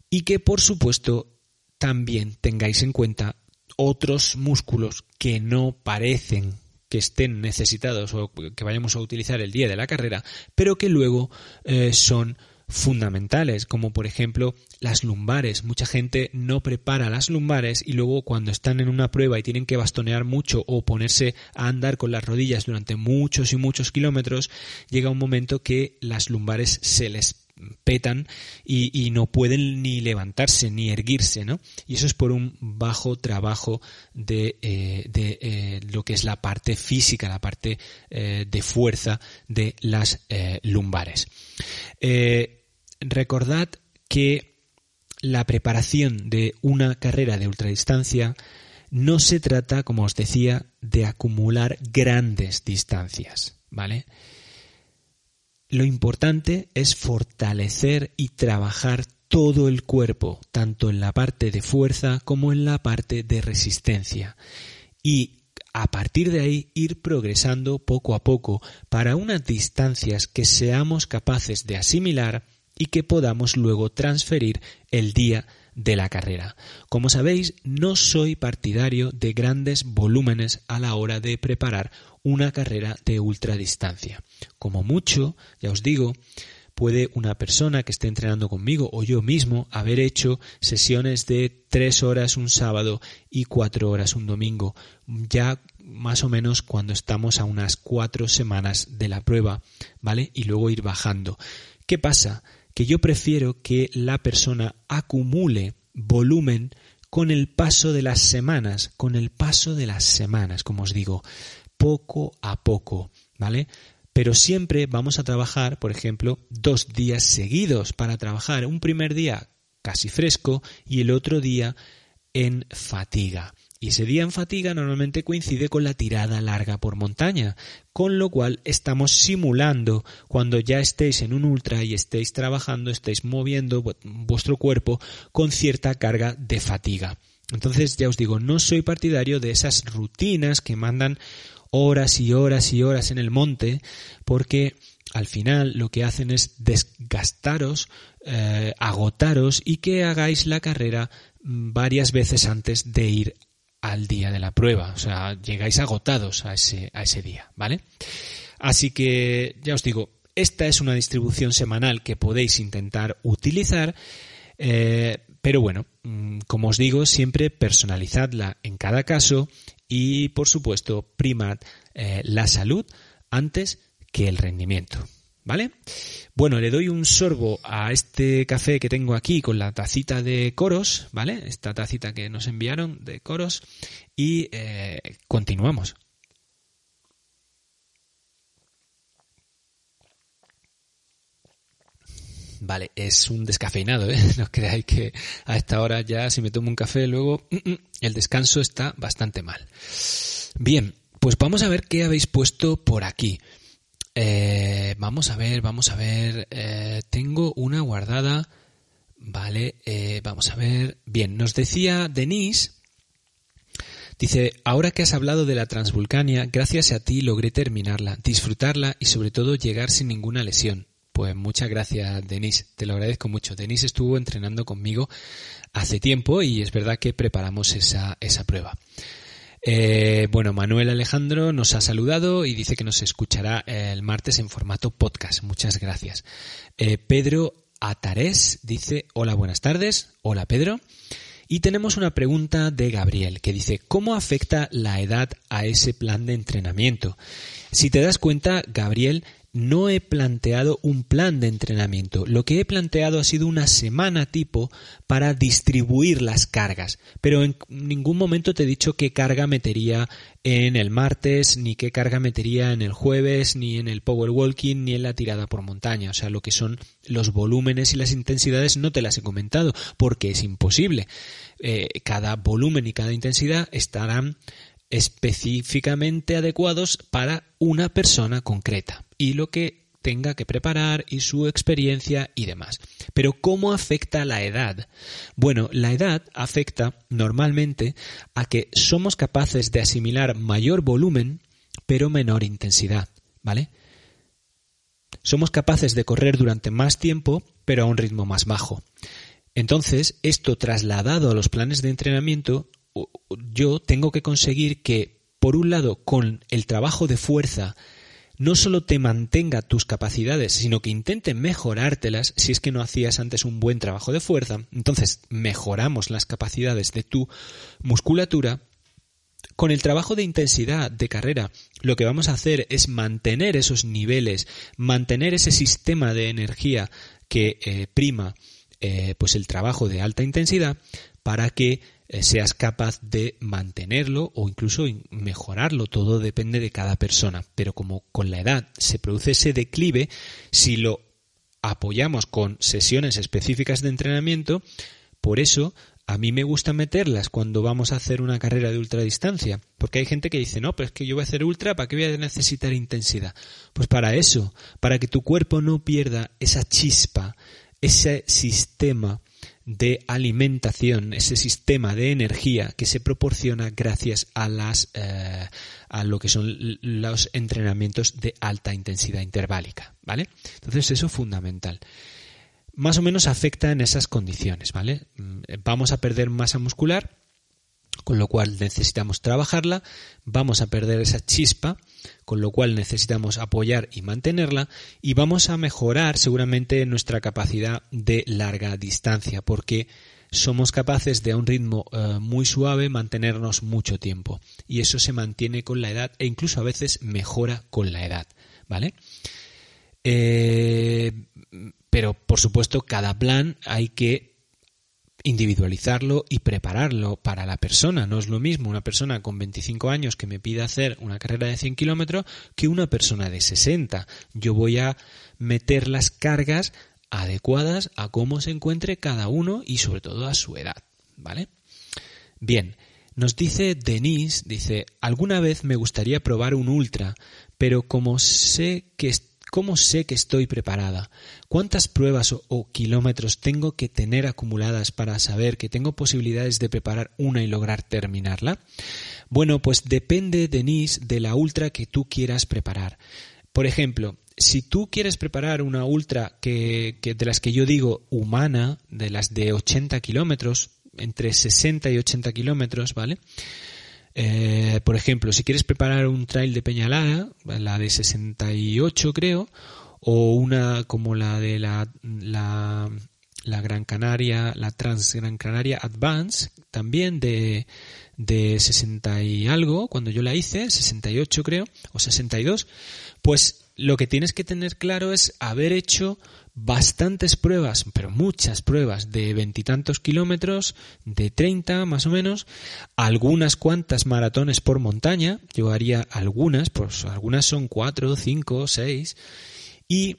y que por supuesto también tengáis en cuenta otros músculos que no parecen que estén necesitados o que vayamos a utilizar el día de la carrera, pero que luego eh, son fundamentales, como por ejemplo las lumbares. Mucha gente no prepara las lumbares y luego cuando están en una prueba y tienen que bastonear mucho o ponerse a andar con las rodillas durante muchos y muchos kilómetros, llega un momento que las lumbares se les petan y, no pueden ni levantarse ni erguirse, ¿no? Y eso es por un bajo trabajo de, eh, eh, lo que es la parte física, la parte eh, de fuerza de las lumbares. recordad que la preparación de una carrera de ultradistancia no se trata, como os decía, de acumular grandes distancias, ¿vale? Lo importante es fortalecer y trabajar todo el cuerpo, tanto en la parte de fuerza como en la parte de resistencia. Y a partir de ahí ir progresando poco a poco para unas distancias que seamos capaces de asimilar y que podamos luego transferir el día de la carrera. Como sabéis, no soy partidario de grandes volúmenes a la hora de preparar una carrera de ultradistancia. Como mucho, ya os digo, puede una persona que esté entrenando conmigo o yo mismo haber hecho sesiones de tres horas un sábado y cuatro horas un domingo, ya más o menos cuando estamos a unas cuatro semanas de la prueba, ¿vale? Y luego ir bajando. ¿Qué pasa? Que yo prefiero que la persona acumule volumen con el paso de las semanas, con el paso de las semanas, como os digo, poco a poco, ¿vale? Pero siempre vamos a trabajar, por ejemplo, dos días seguidos para trabajar un primer día casi fresco y el otro día en fatiga. Y ese día en fatiga normalmente coincide con la tirada larga por montaña, con lo cual estamos simulando cuando ya estéis en un ultra y estéis trabajando, estéis moviendo vuestro cuerpo con cierta carga de fatiga. Entonces ya os digo, no soy partidario de esas rutinas que mandan horas y horas y horas en el monte, porque al final lo que hacen es desgastaros, eh, agotaros y que hagáis la carrera mm, varias veces antes de ir al día de la prueba. O sea, llegáis agotados a ese, a ese día, ¿vale? Así que, ya os digo, esta es una distribución semanal que podéis intentar utilizar, eh, pero bueno, mm, como os digo, siempre personalizadla en cada caso y, por supuesto, primad eh, la salud antes que el rendimiento. ¿Vale? Bueno, le doy un sorbo a este café que tengo aquí con la tacita de coros, ¿vale? Esta tacita que nos enviaron de coros y eh, continuamos. Vale, es un descafeinado, ¿eh? (laughs) No creáis que a esta hora ya si me tomo un café luego mm, mm, el descanso está bastante mal. Bien, pues vamos a ver qué habéis puesto por aquí. Eh, vamos a ver, vamos a ver. Eh, tengo una guardada. Vale, eh, vamos a ver. Bien, nos decía Denise. Dice, ahora que has hablado de la Transvulcania, gracias a ti logré terminarla, disfrutarla y sobre todo llegar sin ninguna lesión. Pues muchas gracias, Denise. Te lo agradezco mucho. Denise estuvo entrenando conmigo hace tiempo y es verdad que preparamos esa, esa prueba. Eh, bueno, Manuel Alejandro nos ha saludado y dice que nos escuchará el martes en formato podcast. Muchas gracias. Eh, Pedro Atares dice, hola, buenas tardes. Hola, Pedro. Y tenemos una pregunta de Gabriel que dice, ¿cómo afecta la edad a ese plan de entrenamiento? Si te das cuenta, Gabriel, no he planteado un plan de entrenamiento. Lo que he planteado ha sido una semana tipo para distribuir las cargas. Pero en ningún momento te he dicho qué carga metería en el martes, ni qué carga metería en el jueves, ni en el power walking, ni en la tirada por montaña. O sea, lo que son los volúmenes y las intensidades no te las he comentado, porque es imposible. Eh, cada volumen y cada intensidad estarán específicamente adecuados para una persona concreta y lo que tenga que preparar y su experiencia y demás. Pero ¿cómo afecta la edad? Bueno, la edad afecta normalmente a que somos capaces de asimilar mayor volumen pero menor intensidad, ¿vale? Somos capaces de correr durante más tiempo pero a un ritmo más bajo. Entonces, esto trasladado a los planes de entrenamiento yo tengo que conseguir que, por un lado, con el trabajo de fuerza, no solo te mantenga tus capacidades, sino que intente mejorártelas si es que no hacías antes un buen trabajo de fuerza. Entonces, mejoramos las capacidades de tu musculatura. Con el trabajo de intensidad de carrera, lo que vamos a hacer es mantener esos niveles, mantener ese sistema de energía que eh, prima eh, pues el trabajo de alta intensidad para que seas capaz de mantenerlo o incluso mejorarlo. Todo depende de cada persona. Pero como con la edad se produce ese declive, si lo apoyamos con sesiones específicas de entrenamiento, por eso a mí me gusta meterlas cuando vamos a hacer una carrera de ultradistancia, porque hay gente que dice, no, pero es que yo voy a hacer ultra, ¿para qué voy a necesitar intensidad? Pues para eso, para que tu cuerpo no pierda esa chispa, ese sistema de alimentación, ese sistema de energía que se proporciona gracias a las eh, a lo que son los entrenamientos de alta intensidad interválica, ¿vale? Entonces eso es fundamental. Más o menos afecta en esas condiciones, ¿vale? Mm, vamos a perder masa muscular, con lo cual necesitamos trabajarla, vamos a perder esa chispa, con lo cual necesitamos apoyar y mantenerla y vamos a mejorar seguramente nuestra capacidad de larga distancia porque somos capaces de a un ritmo eh, muy suave mantenernos mucho tiempo y eso se mantiene con la edad e incluso a veces mejora con la edad, ¿vale? Eh, pero por supuesto cada plan hay que individualizarlo y prepararlo para la persona. No es lo mismo una persona con 25 años que me pida hacer una carrera de 100 kilómetros que una persona de 60. Yo voy a meter las cargas adecuadas a cómo se encuentre cada uno y sobre todo a su edad. ¿Vale? Bien. Nos dice Denise, dice, alguna vez me gustaría probar un ultra, pero como sé que ¿Cómo sé que estoy preparada? ¿Cuántas pruebas o, kilómetros tengo que tener acumuladas para saber que tengo posibilidades de preparar una y lograr terminarla? Bueno, pues depende, Denise, de la ultra que tú quieras preparar. Por ejemplo, si tú quieres preparar una ultra que, de las que yo digo humana, de las de 80 kilómetros, entre 60 y 80 kilómetros, ¿vale? Eh, por ejemplo, si quieres preparar un trail de Peñalada, la de 68 creo, o una como la de la, la, la Gran Canaria, la Trans Gran Canaria Advance, también de, de 60 y algo, cuando yo la hice, 68 creo, o 62, pues lo que tienes que tener claro es haber hecho bastantes pruebas, pero muchas pruebas de veintitantos kilómetros, de treinta más o menos, algunas cuantas maratones por montaña, yo haría algunas, pues algunas son cuatro, cinco, seis, y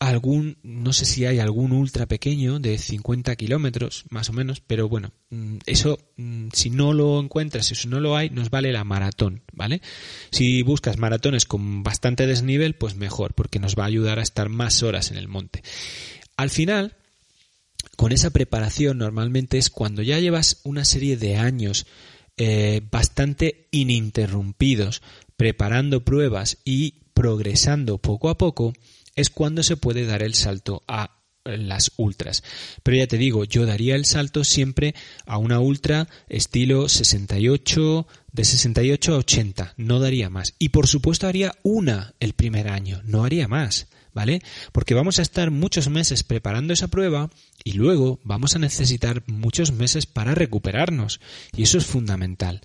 algún, no sé si hay algún ultra pequeño de 50 kilómetros, más o menos, pero bueno, mm, eso, mm, si no lo encuentras, si no lo hay, nos vale la maratón, ¿vale? Si buscas maratones con bastante desnivel, pues mejor, porque nos va a ayudar a estar más horas en el monte. Al final, con esa preparación normalmente es cuando ya llevas una serie de años eh, bastante ininterrumpidos preparando pruebas y progresando poco a poco, es cuando se puede dar el salto a las ultras. Pero ya te digo, yo daría el salto siempre a una ultra estilo 68, de 68 a 80, no daría más. Y por supuesto haría una el primer año, no haría más, ¿vale? Porque vamos a estar muchos meses preparando esa prueba y luego vamos a necesitar muchos meses para recuperarnos. Y eso es fundamental.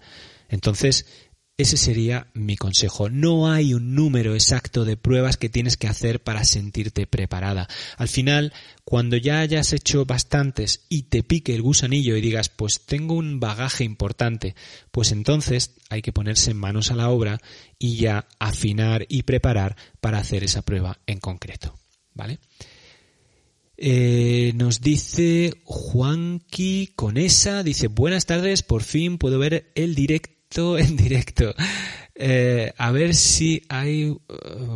Entonces, ese sería mi consejo. No hay un número exacto de pruebas que tienes que hacer para sentirte preparada. Al final, cuando ya hayas hecho bastantes y te pique el gusanillo y digas, pues tengo un bagaje importante, pues entonces hay que ponerse manos a la obra y ya afinar y preparar para hacer esa prueba en concreto. ¿Vale? Eh, nos dice Juanqui Conesa, dice, buenas tardes, por fin puedo ver el directo (laughs) en directo. Eh, a ver si hay uh,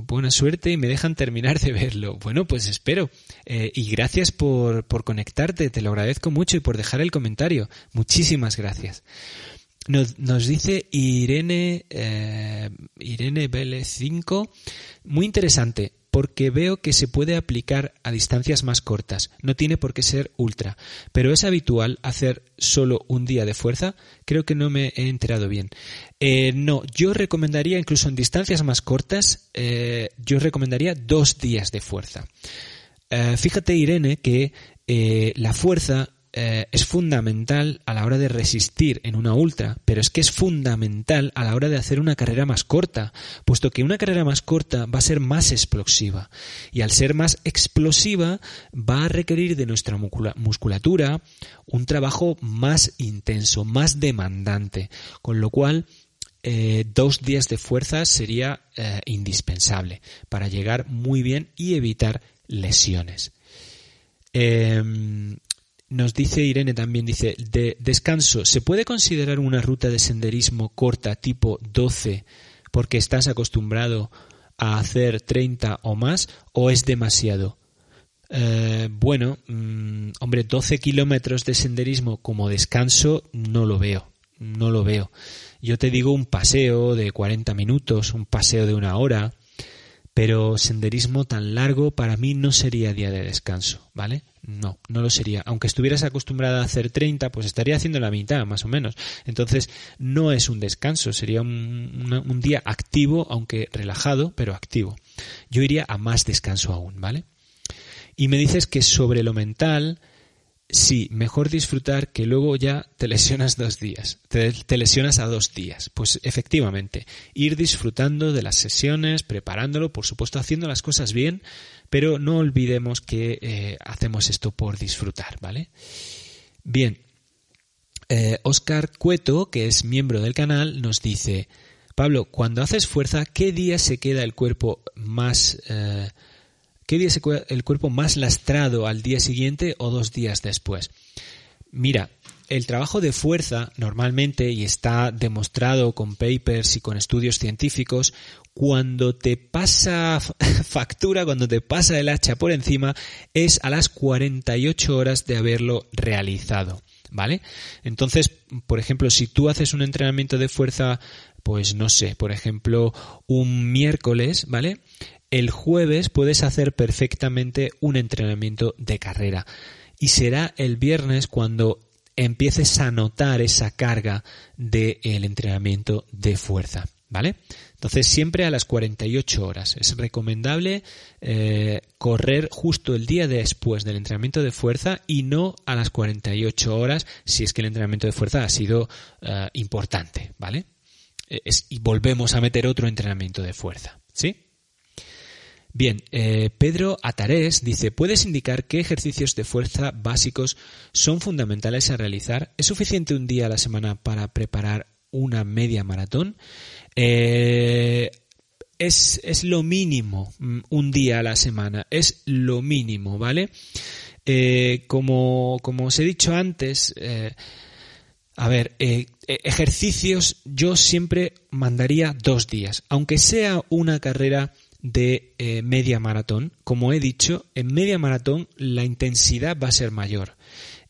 buena suerte y me dejan terminar de verlo. Bueno, pues espero. Eh, y gracias por, por conectarte, te lo agradezco mucho y por dejar el comentario. Muchísimas gracias. Nos, nos dice Irene, eh, Irene Vélez 5, muy interesante porque veo que se puede aplicar a distancias más cortas, no tiene por qué ser ultra, pero es habitual hacer solo un día de fuerza, creo que no me he enterado bien. Eh, no, yo recomendaría incluso en distancias más cortas, eh, yo recomendaría dos días de fuerza. Eh, fíjate Irene que la fuerza eh, es fundamental a la hora de resistir en una ultra, pero es que es fundamental a la hora de hacer una carrera más corta, puesto que una carrera más corta va a ser más explosiva y al ser más explosiva va a requerir de nuestra musculatura un trabajo más intenso, más demandante, con lo cual eh, dos días de fuerza sería eh, indispensable para llegar muy bien y evitar lesiones. Em, nos dice Irene también, dice, de descanso, ¿se puede considerar una ruta de senderismo corta tipo 12 porque estás acostumbrado a hacer 30 o más o es demasiado? Eh, bueno, mm, hombre, 12 kilómetros de senderismo como descanso no lo veo, no lo veo. Yo te digo un paseo de 40 minutos, un paseo de una hora, pero senderismo tan largo para mí no sería día de descanso, ¿vale? No, no lo sería. Aunque estuvieras acostumbrada a hacer 30, pues estaría haciendo la mitad, más o menos. Entonces, no es un descanso, sería un, un día activo, aunque relajado, pero activo. Yo iría a más descanso aún, ¿vale? Y me dices que sobre lo mental, Sí, mejor disfrutar que luego ya te lesionas dos días, te, lesionas a dos días. Pues efectivamente, ir disfrutando de las sesiones, preparándolo, por supuesto haciendo las cosas bien, pero no olvidemos que eh, hacemos esto por disfrutar, ¿vale? Bien, Oscar eh, Cueto, que es miembro del canal, nos dice, Pablo, cuando haces fuerza, ¿qué día se queda el cuerpo más... Eh, ¿Qué día se el cuerpo más lastrado al día siguiente o dos días después? Mira, el trabajo de fuerza normalmente, y está demostrado con papers y con estudios científicos, cuando te pasa (laughs) factura, cuando te pasa el hacha por encima, es a las 48 horas de haberlo realizado. ¿Vale? Entonces, por ejemplo, si tú haces un entrenamiento de fuerza, pues no sé, por ejemplo, un miércoles, ¿vale? El jueves puedes hacer perfectamente un entrenamiento de carrera y será el viernes cuando empieces a notar esa carga del entrenamiento de fuerza, ¿vale? Entonces siempre a las 48 horas. Es recomendable eh, correr justo el día después del entrenamiento de fuerza y no a las 48 horas si es que el entrenamiento de fuerza ha sido eh, importante, ¿vale? Eh, y volvemos a meter otro entrenamiento de fuerza, ¿sí? Bien, eh, Pedro Atarés dice, ¿puedes indicar qué ejercicios de fuerza básicos son fundamentales a realizar? ¿Es suficiente un día a la semana para preparar una media maratón? Eh, es, es, lo mínimo mm, un día a la semana, es lo mínimo, ¿vale? Eh, como, como, os he dicho antes, a ver, ejercicios yo siempre mandaría dos días, aunque sea una carrera de eh, media maratón. Como he dicho, en media maratón la intensidad va a ser mayor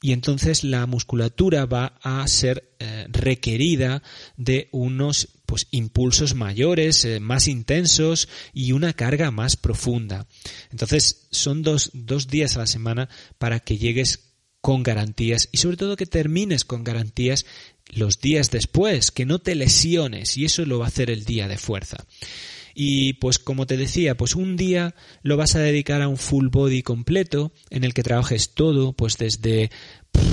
y entonces la musculatura va a ser eh, requerida de unos pues impulsos mayores, eh, más intensos y una carga más profunda. Entonces son dos, dos días a la semana para que llegues con garantías y sobre todo que termines con garantías los días después, que no te lesiones y eso lo va a hacer el día de fuerza. Y pues como te decía, pues un día lo vas a dedicar a un full body completo en el que trabajes todo, pues desde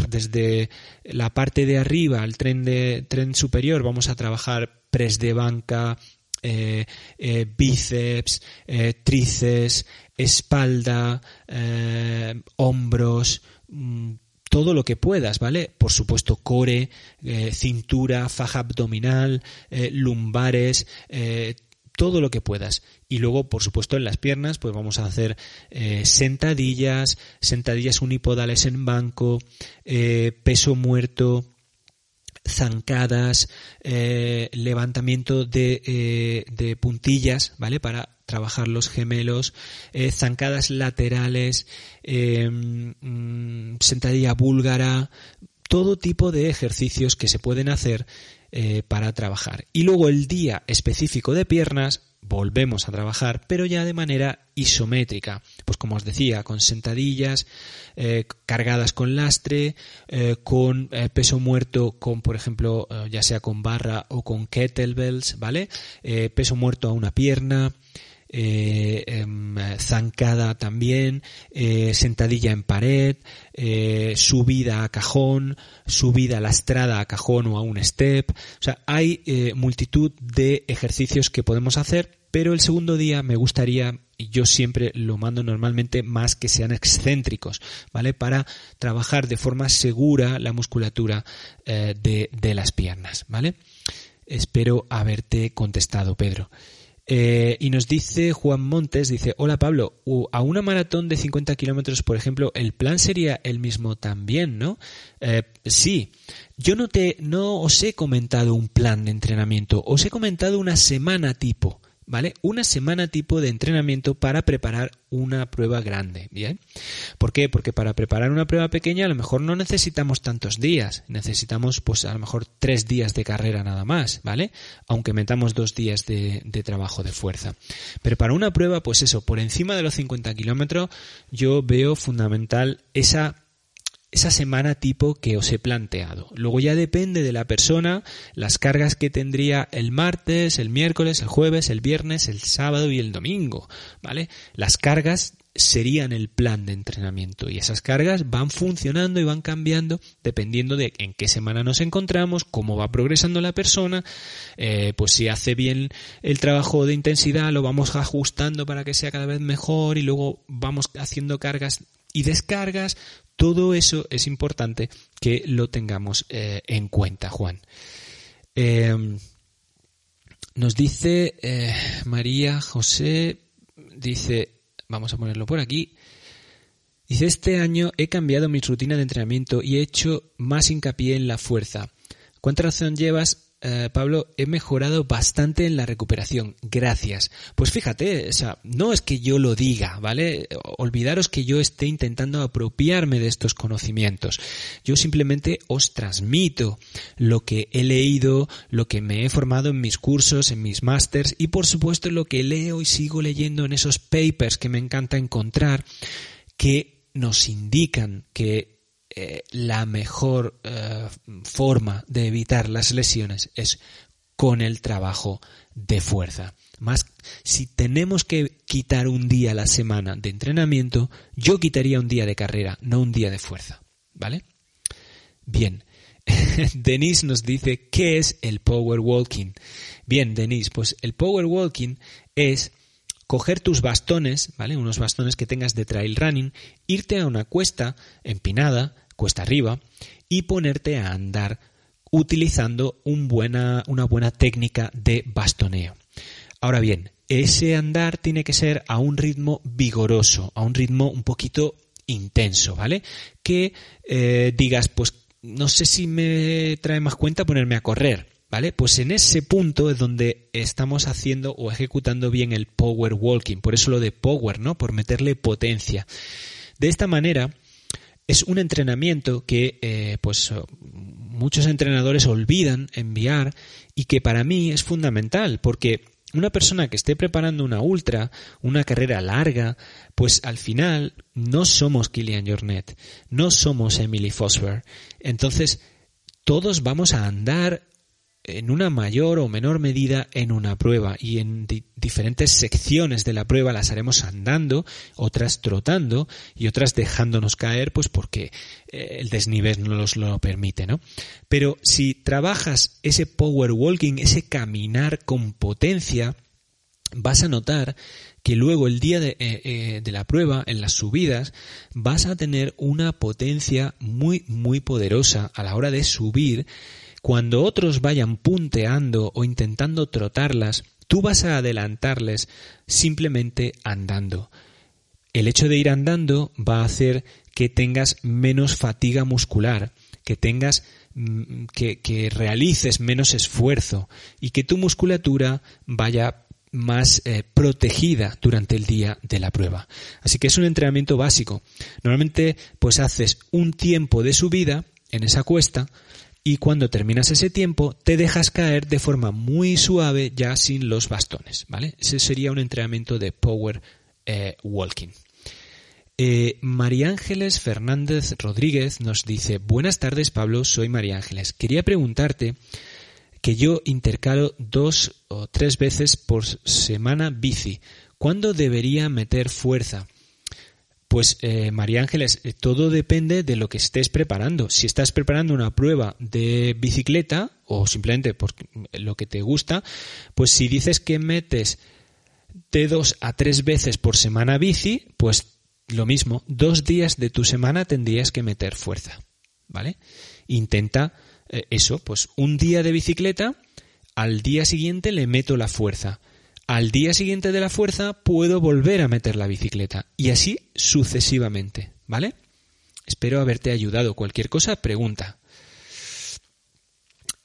desde la parte de arriba al tren de tren superior vamos a trabajar press de banca, eh, eh, bíceps, eh, tríceps, espalda, hombros, mm, todo lo que puedas, ¿vale? Por supuesto, core, cintura, faja abdominal, lumbares, todo lo que puedas. Y luego, por supuesto, en las piernas, pues vamos a hacer sentadillas, sentadillas unipodales en banco, peso muerto, zancadas, eh, levantamiento eh, de, puntillas, ¿vale? Para trabajar los gemelos, eh, zancadas laterales, mm, sentadilla búlgara, todo tipo de ejercicios que se pueden hacer para trabajar. Y luego el día específico de piernas, volvemos a trabajar, pero ya de manera isométrica. Pues como os decía, con sentadillas eh, cargadas con lastre, eh, con eh, peso muerto, con por ejemplo, ya sea con barra o con kettlebells, ¿vale? peso muerto a una pierna. Em, zancada también, sentadilla en pared, subida a cajón, subida lastrada a cajón o a un step. O sea, hay multitud de ejercicios que podemos hacer pero el segundo día me gustaría, y yo siempre lo mando normalmente más que sean excéntricos, ¿vale? Para trabajar de forma segura la musculatura eh, de, las piernas, ¿vale? Espero haberte contestado, Pedro. Eh, y nos dice Juan Montes, dice, hola Pablo, a una maratón de 50 kilómetros, por ejemplo, el plan sería el mismo también, ¿no? Eh, sí, yo no te, no os he comentado un plan de entrenamiento, os he comentado una semana tipo. ¿Vale? Una semana tipo de entrenamiento para preparar una prueba grande, ¿bien? ¿Por qué? Porque para preparar una prueba pequeña a lo mejor no necesitamos tantos días, necesitamos pues a lo mejor tres días de carrera nada más, ¿vale? Aunque metamos dos días de, de trabajo de fuerza. Pero para una prueba, pues eso, por encima de los 50 kilómetros, yo veo fundamental esa esa semana tipo que os he planteado. Luego ya depende de la persona las cargas que tendría el martes, el miércoles, el jueves, el viernes, el sábado y el domingo, ¿vale? Las cargas serían el plan de entrenamiento y esas cargas van funcionando y van cambiando dependiendo de en qué semana nos encontramos, cómo va progresando la persona, eh, pues si hace bien el trabajo de intensidad lo vamos ajustando para que sea cada vez mejor y luego vamos haciendo cargas y descargas, todo eso es importante que lo tengamos eh, en cuenta, Juan. Em, nos dice eh, María José, dice, vamos a ponerlo por aquí, dice, este año he cambiado mi rutina de entrenamiento y he hecho más hincapié en la fuerza. ¿Cuánta razón llevas eh, Pablo, he mejorado bastante en la recuperación. Gracias. Pues fíjate, o sea, no es que yo lo diga, ¿vale? Olvidaros que yo esté intentando apropiarme de estos conocimientos. Yo simplemente os transmito lo que he leído, lo que me he formado en mis cursos, en mis másters y por supuesto lo que leo y sigo leyendo en esos papers que me encanta encontrar que nos indican que eh, la mejor eh, forma de evitar las lesiones es con el trabajo de fuerza. Más, si tenemos que quitar un día a la semana de entrenamiento, yo quitaría un día de carrera, no un día de fuerza. ¿Vale? Bien. (laughs) Denise nos dice, ¿qué es el power walking? Bien, Denise, pues el power walking es coger tus bastones, ¿vale? Unos bastones que tengas de trail running, irte a una cuesta empinada, cuesta arriba y ponerte a andar utilizando una buena técnica de bastoneo. Ahora bien, ese andar tiene que ser a un ritmo vigoroso, a un ritmo un poquito intenso, ¿vale? Que eh, digas, pues no sé si me trae más cuenta ponerme a correr, ¿vale? Pues en ese punto es donde estamos haciendo o ejecutando bien el power walking, por eso lo de power, ¿no? Por meterle potencia. De esta manera, es un entrenamiento que eh, pues muchos entrenadores olvidan enviar y que para mí es fundamental porque una persona que esté preparando una ultra, una carrera larga, pues al final no somos Kilian Jornet, no somos Emily Fosber. Entonces, todos vamos a andar en una mayor o menor medida en una prueba y en diferentes secciones de la prueba las haremos andando, otras trotando y otras dejándonos caer pues porque eh, el desnivel no nos lo permite, ¿no? Pero si trabajas ese power walking, ese caminar con potencia, vas a notar que luego el día de, eh, eh, de, la prueba, en las subidas, vas a tener una potencia muy, muy poderosa a la hora de subir cuando otros vayan punteando o intentando trotarlas, tú vas a adelantarles simplemente andando. El hecho de ir andando va a hacer que tengas menos fatiga muscular, que tengas mm, que, realices menos esfuerzo y que tu musculatura vaya más eh, protegida durante el día de la prueba. Así que es un entrenamiento básico. Normalmente pues haces un tiempo de subida en esa cuesta, y cuando terminas ese tiempo te dejas caer de forma muy suave ya sin los bastones, ¿vale? Ese sería un entrenamiento de power eh, walking. Eh, María Ángeles Fernández Rodríguez nos dice, buenas tardes Pablo, soy María Ángeles. Quería preguntarte que yo intercalo dos o tres veces por semana bici. ¿Cuándo debería meter fuerza? Pues eh, María Ángeles, eh, todo depende de lo que estés preparando. Si estás preparando una prueba de bicicleta o simplemente por lo que te gusta, pues si dices que metes de dos a tres veces por semana bici, pues lo mismo, dos días de tu semana tendrías que meter fuerza, ¿vale? Intenta eh, eso, pues un día de bicicleta, al día siguiente le meto la fuerza al día siguiente de la fuerza puedo volver a meter la bicicleta y así sucesivamente, ¿vale? Espero haberte ayudado. Cualquier cosa, pregunta.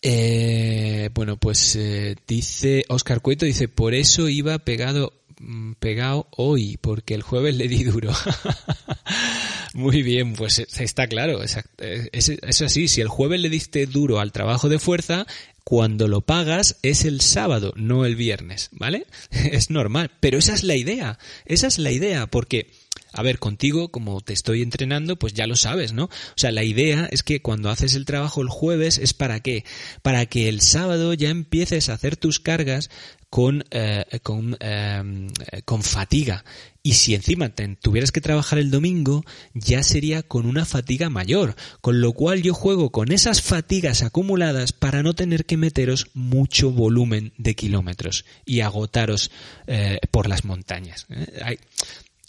Eh, bueno, pues eh, dice Oscar Cueto, dice, por eso iba pegado, mm, pegado hoy, porque el jueves le di duro. (laughs) Muy bien, pues eh, está claro, es, es, así, si el jueves le diste duro al trabajo de fuerza, cuando lo pagas es el sábado, no el viernes, ¿vale? (laughs) Es normal, pero esa es la idea, esa es la idea, porque, a ver, contigo, como te estoy entrenando, pues ya lo sabes, ¿no? O sea, la idea es que cuando haces el trabajo el jueves es para qué? Para que el sábado ya empieces a hacer tus cargas con, eh, con, eh, con fatiga. Y si encima te tuvieras que trabajar el domingo, ya sería con una fatiga mayor. Con lo cual yo juego con esas fatigas acumuladas para no tener que meteros mucho volumen de kilómetros y agotaros eh, por las montañas.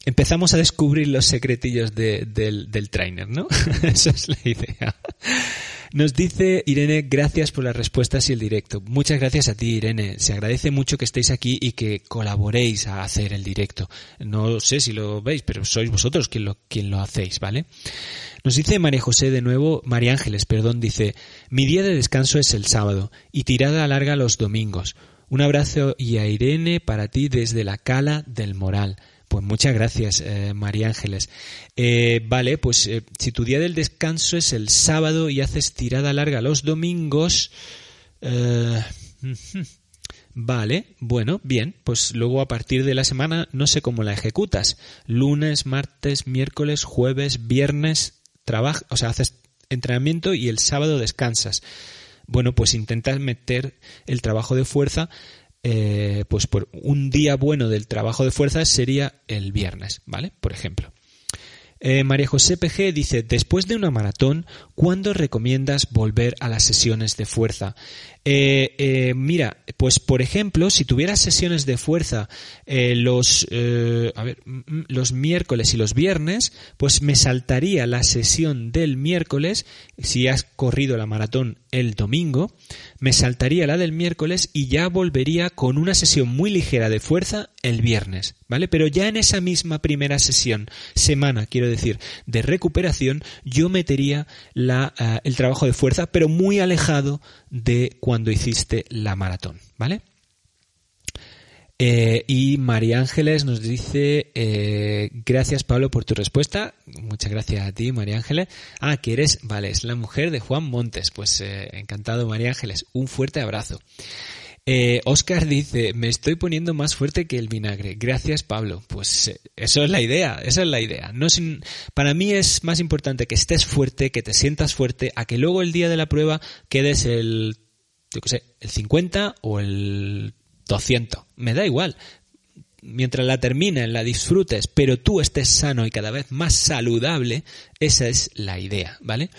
Empezamos a descubrir los secretillos del, del trainer, ¿no? (laughs) Esa es la idea. Nos dice Irene, gracias por las respuestas y el directo. Muchas gracias a ti, Irene. Se agradece mucho que estéis aquí y que colaboréis a hacer el directo. No sé si lo veis, pero sois vosotros quien lo, quien lo hacéis, ¿vale? Nos dice María José de nuevo, María Ángeles, perdón, dice, mi día de descanso es el sábado y tirada larga los domingos. Un abrazo y a Irene para ti desde la Cala del Moral. Pues muchas gracias, eh, María Ángeles. Eh, vale, pues eh, si tu día del descanso es el sábado y haces tirada larga los domingos, (laughs) vale, bueno, bien, pues luego a partir de la semana no sé cómo la ejecutas. Lunes, martes, miércoles, jueves, viernes, trabajas, o sea, haces entrenamiento y el sábado descansas. Bueno, pues intentas meter el trabajo de fuerza eh, pues por un día bueno del trabajo de fuerzas sería el viernes, ¿vale? Por ejemplo. Eh, María José PG dice, después de una maratón, ¿cuándo recomiendas volver a las sesiones de fuerza? Eh, eh, mira, pues por ejemplo, si tuvieras sesiones de fuerza eh, los, a ver, mm, mm, los miércoles y los viernes, pues me saltaría la sesión del miércoles, si has corrido la maratón el domingo, me saltaría la del miércoles y ya volvería con una sesión muy ligera de fuerza el viernes, ¿vale? Pero ya en esa misma primera sesión, semana, quiero decir, de recuperación, yo metería la, el trabajo de fuerza, pero muy alejado de cuando hiciste la maratón, ¿vale? Eh, y María Ángeles nos dice, eh, gracias Pablo por tu respuesta. Muchas gracias a ti, María Ángeles. Ah, que eres, vale, es la mujer de Juan Montes. Pues eh, encantado, María Ángeles. Un fuerte abrazo. Oscar dice, me estoy poniendo más fuerte que el vinagre. Gracias, Pablo. Pues eso es la idea, esa es la idea. No sin, para mí es más importante que estés fuerte, que te sientas fuerte, a que luego el día de la prueba quedes el yo qué sé, el 50 o el 200. Me da igual. Mientras la termines, la disfrutes, pero tú estés sano y cada vez más saludable, esa es la idea, ¿vale?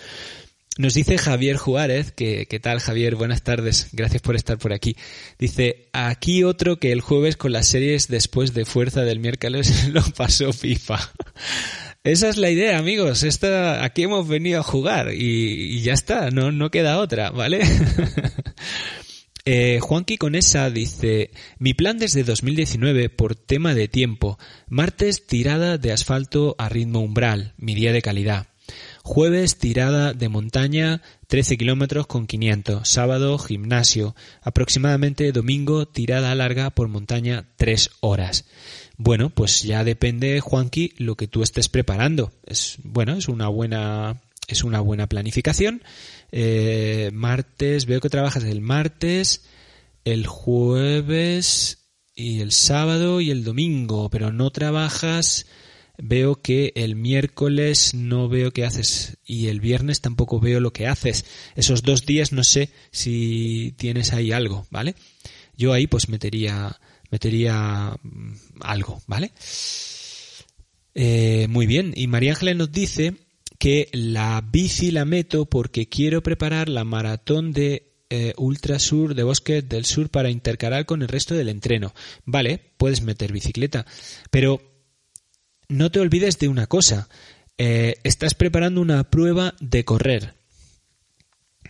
Nos dice Javier Juárez, que, ¿qué tal Javier? Buenas tardes, gracias por estar por aquí. Dice, aquí otro que el jueves con las series después de Fuerza del miércoles (laughs) lo pasó FIFA. Esa es la idea, amigos. Esta, aquí hemos venido a jugar y, ya está, no, no queda otra, ¿vale? (laughs) eh, Juanqui Conesa dice, mi plan desde 2019 por tema de tiempo. Martes tirada de asfalto a ritmo umbral, mi día de calidad. Jueves tirada de montaña 13 kilómetros con 500. Sábado gimnasio. Aproximadamente domingo tirada larga por montaña 3 horas. Bueno, pues ya depende, Juanqui, lo que tú estés preparando. Es, bueno, es una buena, es una buena planificación. Eh, martes, veo que trabajas el martes, el jueves y el sábado y el domingo, pero no trabajas. Veo que el miércoles no veo qué haces y el viernes tampoco veo lo que haces. Esos dos días no sé si tienes ahí algo, ¿vale? Yo ahí pues metería metería mm, algo, ¿vale? Eh, muy bien, y María Ángeles nos dice que la bici la meto porque quiero preparar la maratón de eh, Ultra Sur de Bosque del Sur para intercalar con el resto del entreno. Vale, puedes meter bicicleta, pero no te olvides de una cosa. Eh, estás preparando una prueba de correr.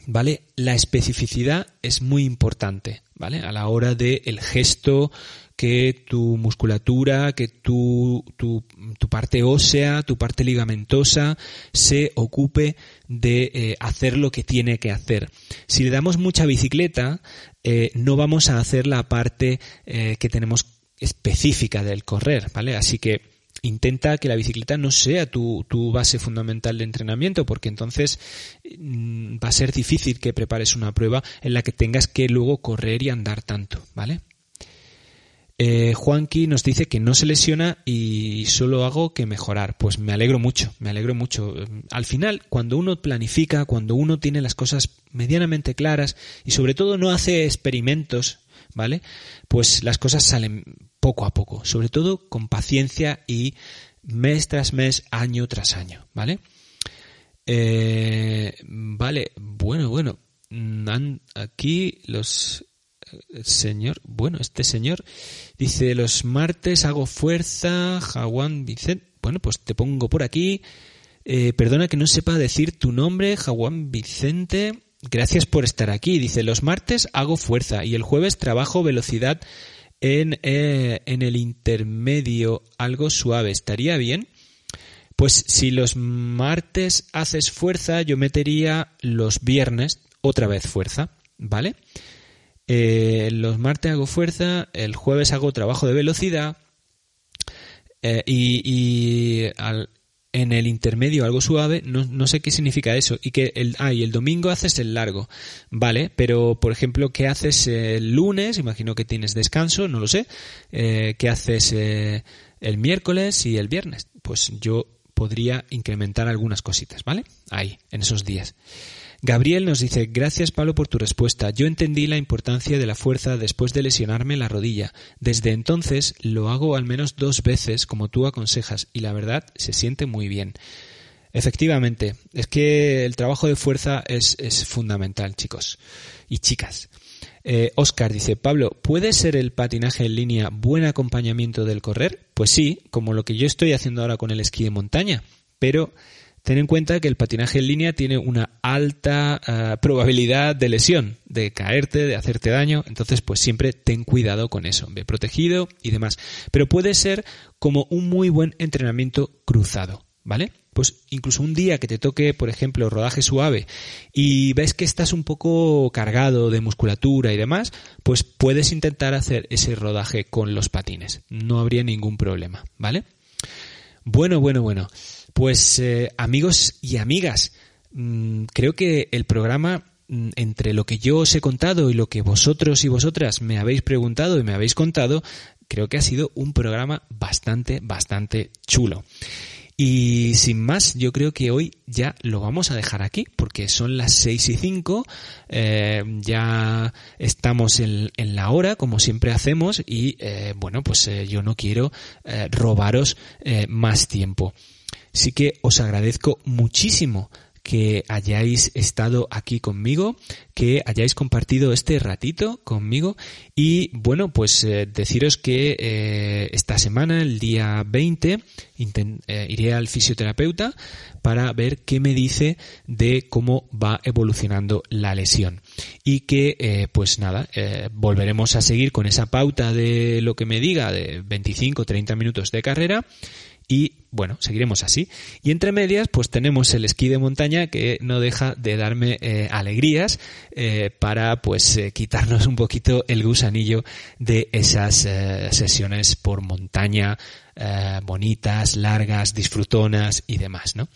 ¿Vale? La especificidad es muy importante, ¿vale? A la hora del el gesto, que tu musculatura, que tu, tu, parte ósea, tu parte ligamentosa se ocupe de eh, hacer lo que tiene que hacer. Si le damos mucha bicicleta, eh, no vamos a hacer la parte que tenemos específica del correr, ¿vale? Así que intenta que la bicicleta no sea tu, base fundamental de entrenamiento, porque entonces mm, va a ser difícil que prepares una prueba en la que tengas que luego correr y andar tanto, ¿vale? Eh, Juanqui nos dice que no se lesiona y solo hago que mejorar. Pues me alegro mucho, me alegro mucho. Al final, cuando uno planifica, cuando uno tiene las cosas medianamente claras y sobre todo no hace experimentos, ¿vale? Pues las cosas salen poco a poco, sobre todo con paciencia y mes tras mes, año tras año, ¿vale? Eh, vale, bueno, bueno. Aquí los señor, bueno, este señor dice, los martes hago fuerza, Jaguán Vicente, bueno, pues te pongo por aquí, eh, perdona que no sepa decir tu nombre, Jaguán Vicente, gracias por estar aquí, dice, los martes hago fuerza y el jueves trabajo velocidad en, eh, en el intermedio, algo suave, ¿estaría bien? Pues si los martes haces fuerza, yo metería los viernes otra vez fuerza, ¿vale? Eh, los martes hago fuerza, el jueves hago trabajo de velocidad eh, y, en el intermedio algo suave, no, sé qué significa eso. Y que el, ah, el domingo haces el largo, vale, pero por ejemplo, ¿qué haces el lunes? Imagino que tienes descanso, no lo sé. Eh, ¿Qué haces el miércoles y el viernes? Pues yo podría incrementar algunas cositas, ¿vale? Ahí, en esos días. Gabriel nos dice, gracias Pablo por tu respuesta. Yo entendí la importancia de la fuerza después de lesionarme la rodilla. Desde entonces lo hago al menos dos veces como tú aconsejas y la verdad se siente muy bien. Efectivamente, es que el trabajo de fuerza es, fundamental, chicos y chicas. Eh, Oscar dice, Pablo, ¿puede ser el patinaje en línea buen acompañamiento del correr? Pues sí, como lo que yo estoy haciendo ahora con el esquí de montaña, pero Ten en cuenta que el patinaje en línea tiene una alta eh, probabilidad de lesión, de caerte, de hacerte daño, entonces pues siempre ten cuidado con eso, ve protegido y demás. Pero puede ser como un muy buen entrenamiento cruzado, ¿vale? Pues incluso un día que te toque, por ejemplo, rodaje suave y ves que estás un poco cargado de musculatura y demás, pues puedes intentar hacer ese rodaje con los patines. No habría ningún problema, ¿vale? Bueno, bueno, bueno. Pues eh, amigos y amigas, mm, creo que el programa mm, entre lo que yo os he contado y lo que vosotros y vosotras me habéis preguntado y me habéis contado, creo que ha sido un programa bastante, bastante chulo. Y sin más, yo creo que hoy ya lo vamos a dejar aquí, porque son las 6 y 5, eh, ya estamos en, la hora, como siempre hacemos, y eh, bueno, pues eh, yo no quiero robaros más tiempo. Sí que os agradezco muchísimo que hayáis estado aquí conmigo, que hayáis compartido este ratito conmigo. Y bueno, pues eh, deciros que eh, esta semana, el día 20, eh, iré al fisioterapeuta para ver qué me dice de cómo va evolucionando la lesión. Y que pues nada, volveremos a seguir con esa pauta de lo que me diga de 25-30 minutos de carrera y bueno, seguiremos así. Y entre medias, pues tenemos el esquí de montaña que no deja de darme eh, alegrías eh, para pues eh, quitarnos un poquito el gusanillo de esas sesiones por montaña bonitas, largas, disfrutonas y demás, ¿no?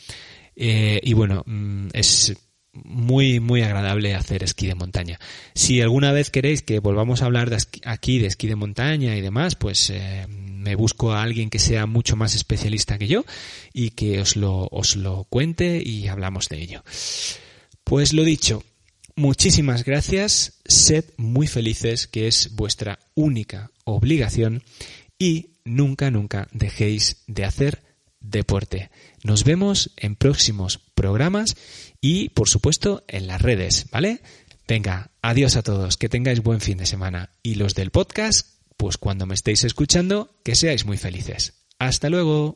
y bueno, mm, es muy, muy agradable hacer esquí de montaña. Si alguna vez queréis que volvamos a hablar de aquí de esquí de montaña y demás, pues me busco a alguien que sea mucho más especialista que yo y que os lo, os lo cuente y hablamos de ello. Pues lo dicho, muchísimas gracias, sed muy felices, que es vuestra única obligación y nunca, nunca dejéis de hacer deporte. Nos vemos en próximos programas y, por supuesto, en las redes, ¿vale? Venga, adiós a todos, que tengáis buen fin de semana. Y los del podcast, pues cuando me estéis escuchando, que seáis muy felices. Hasta luego.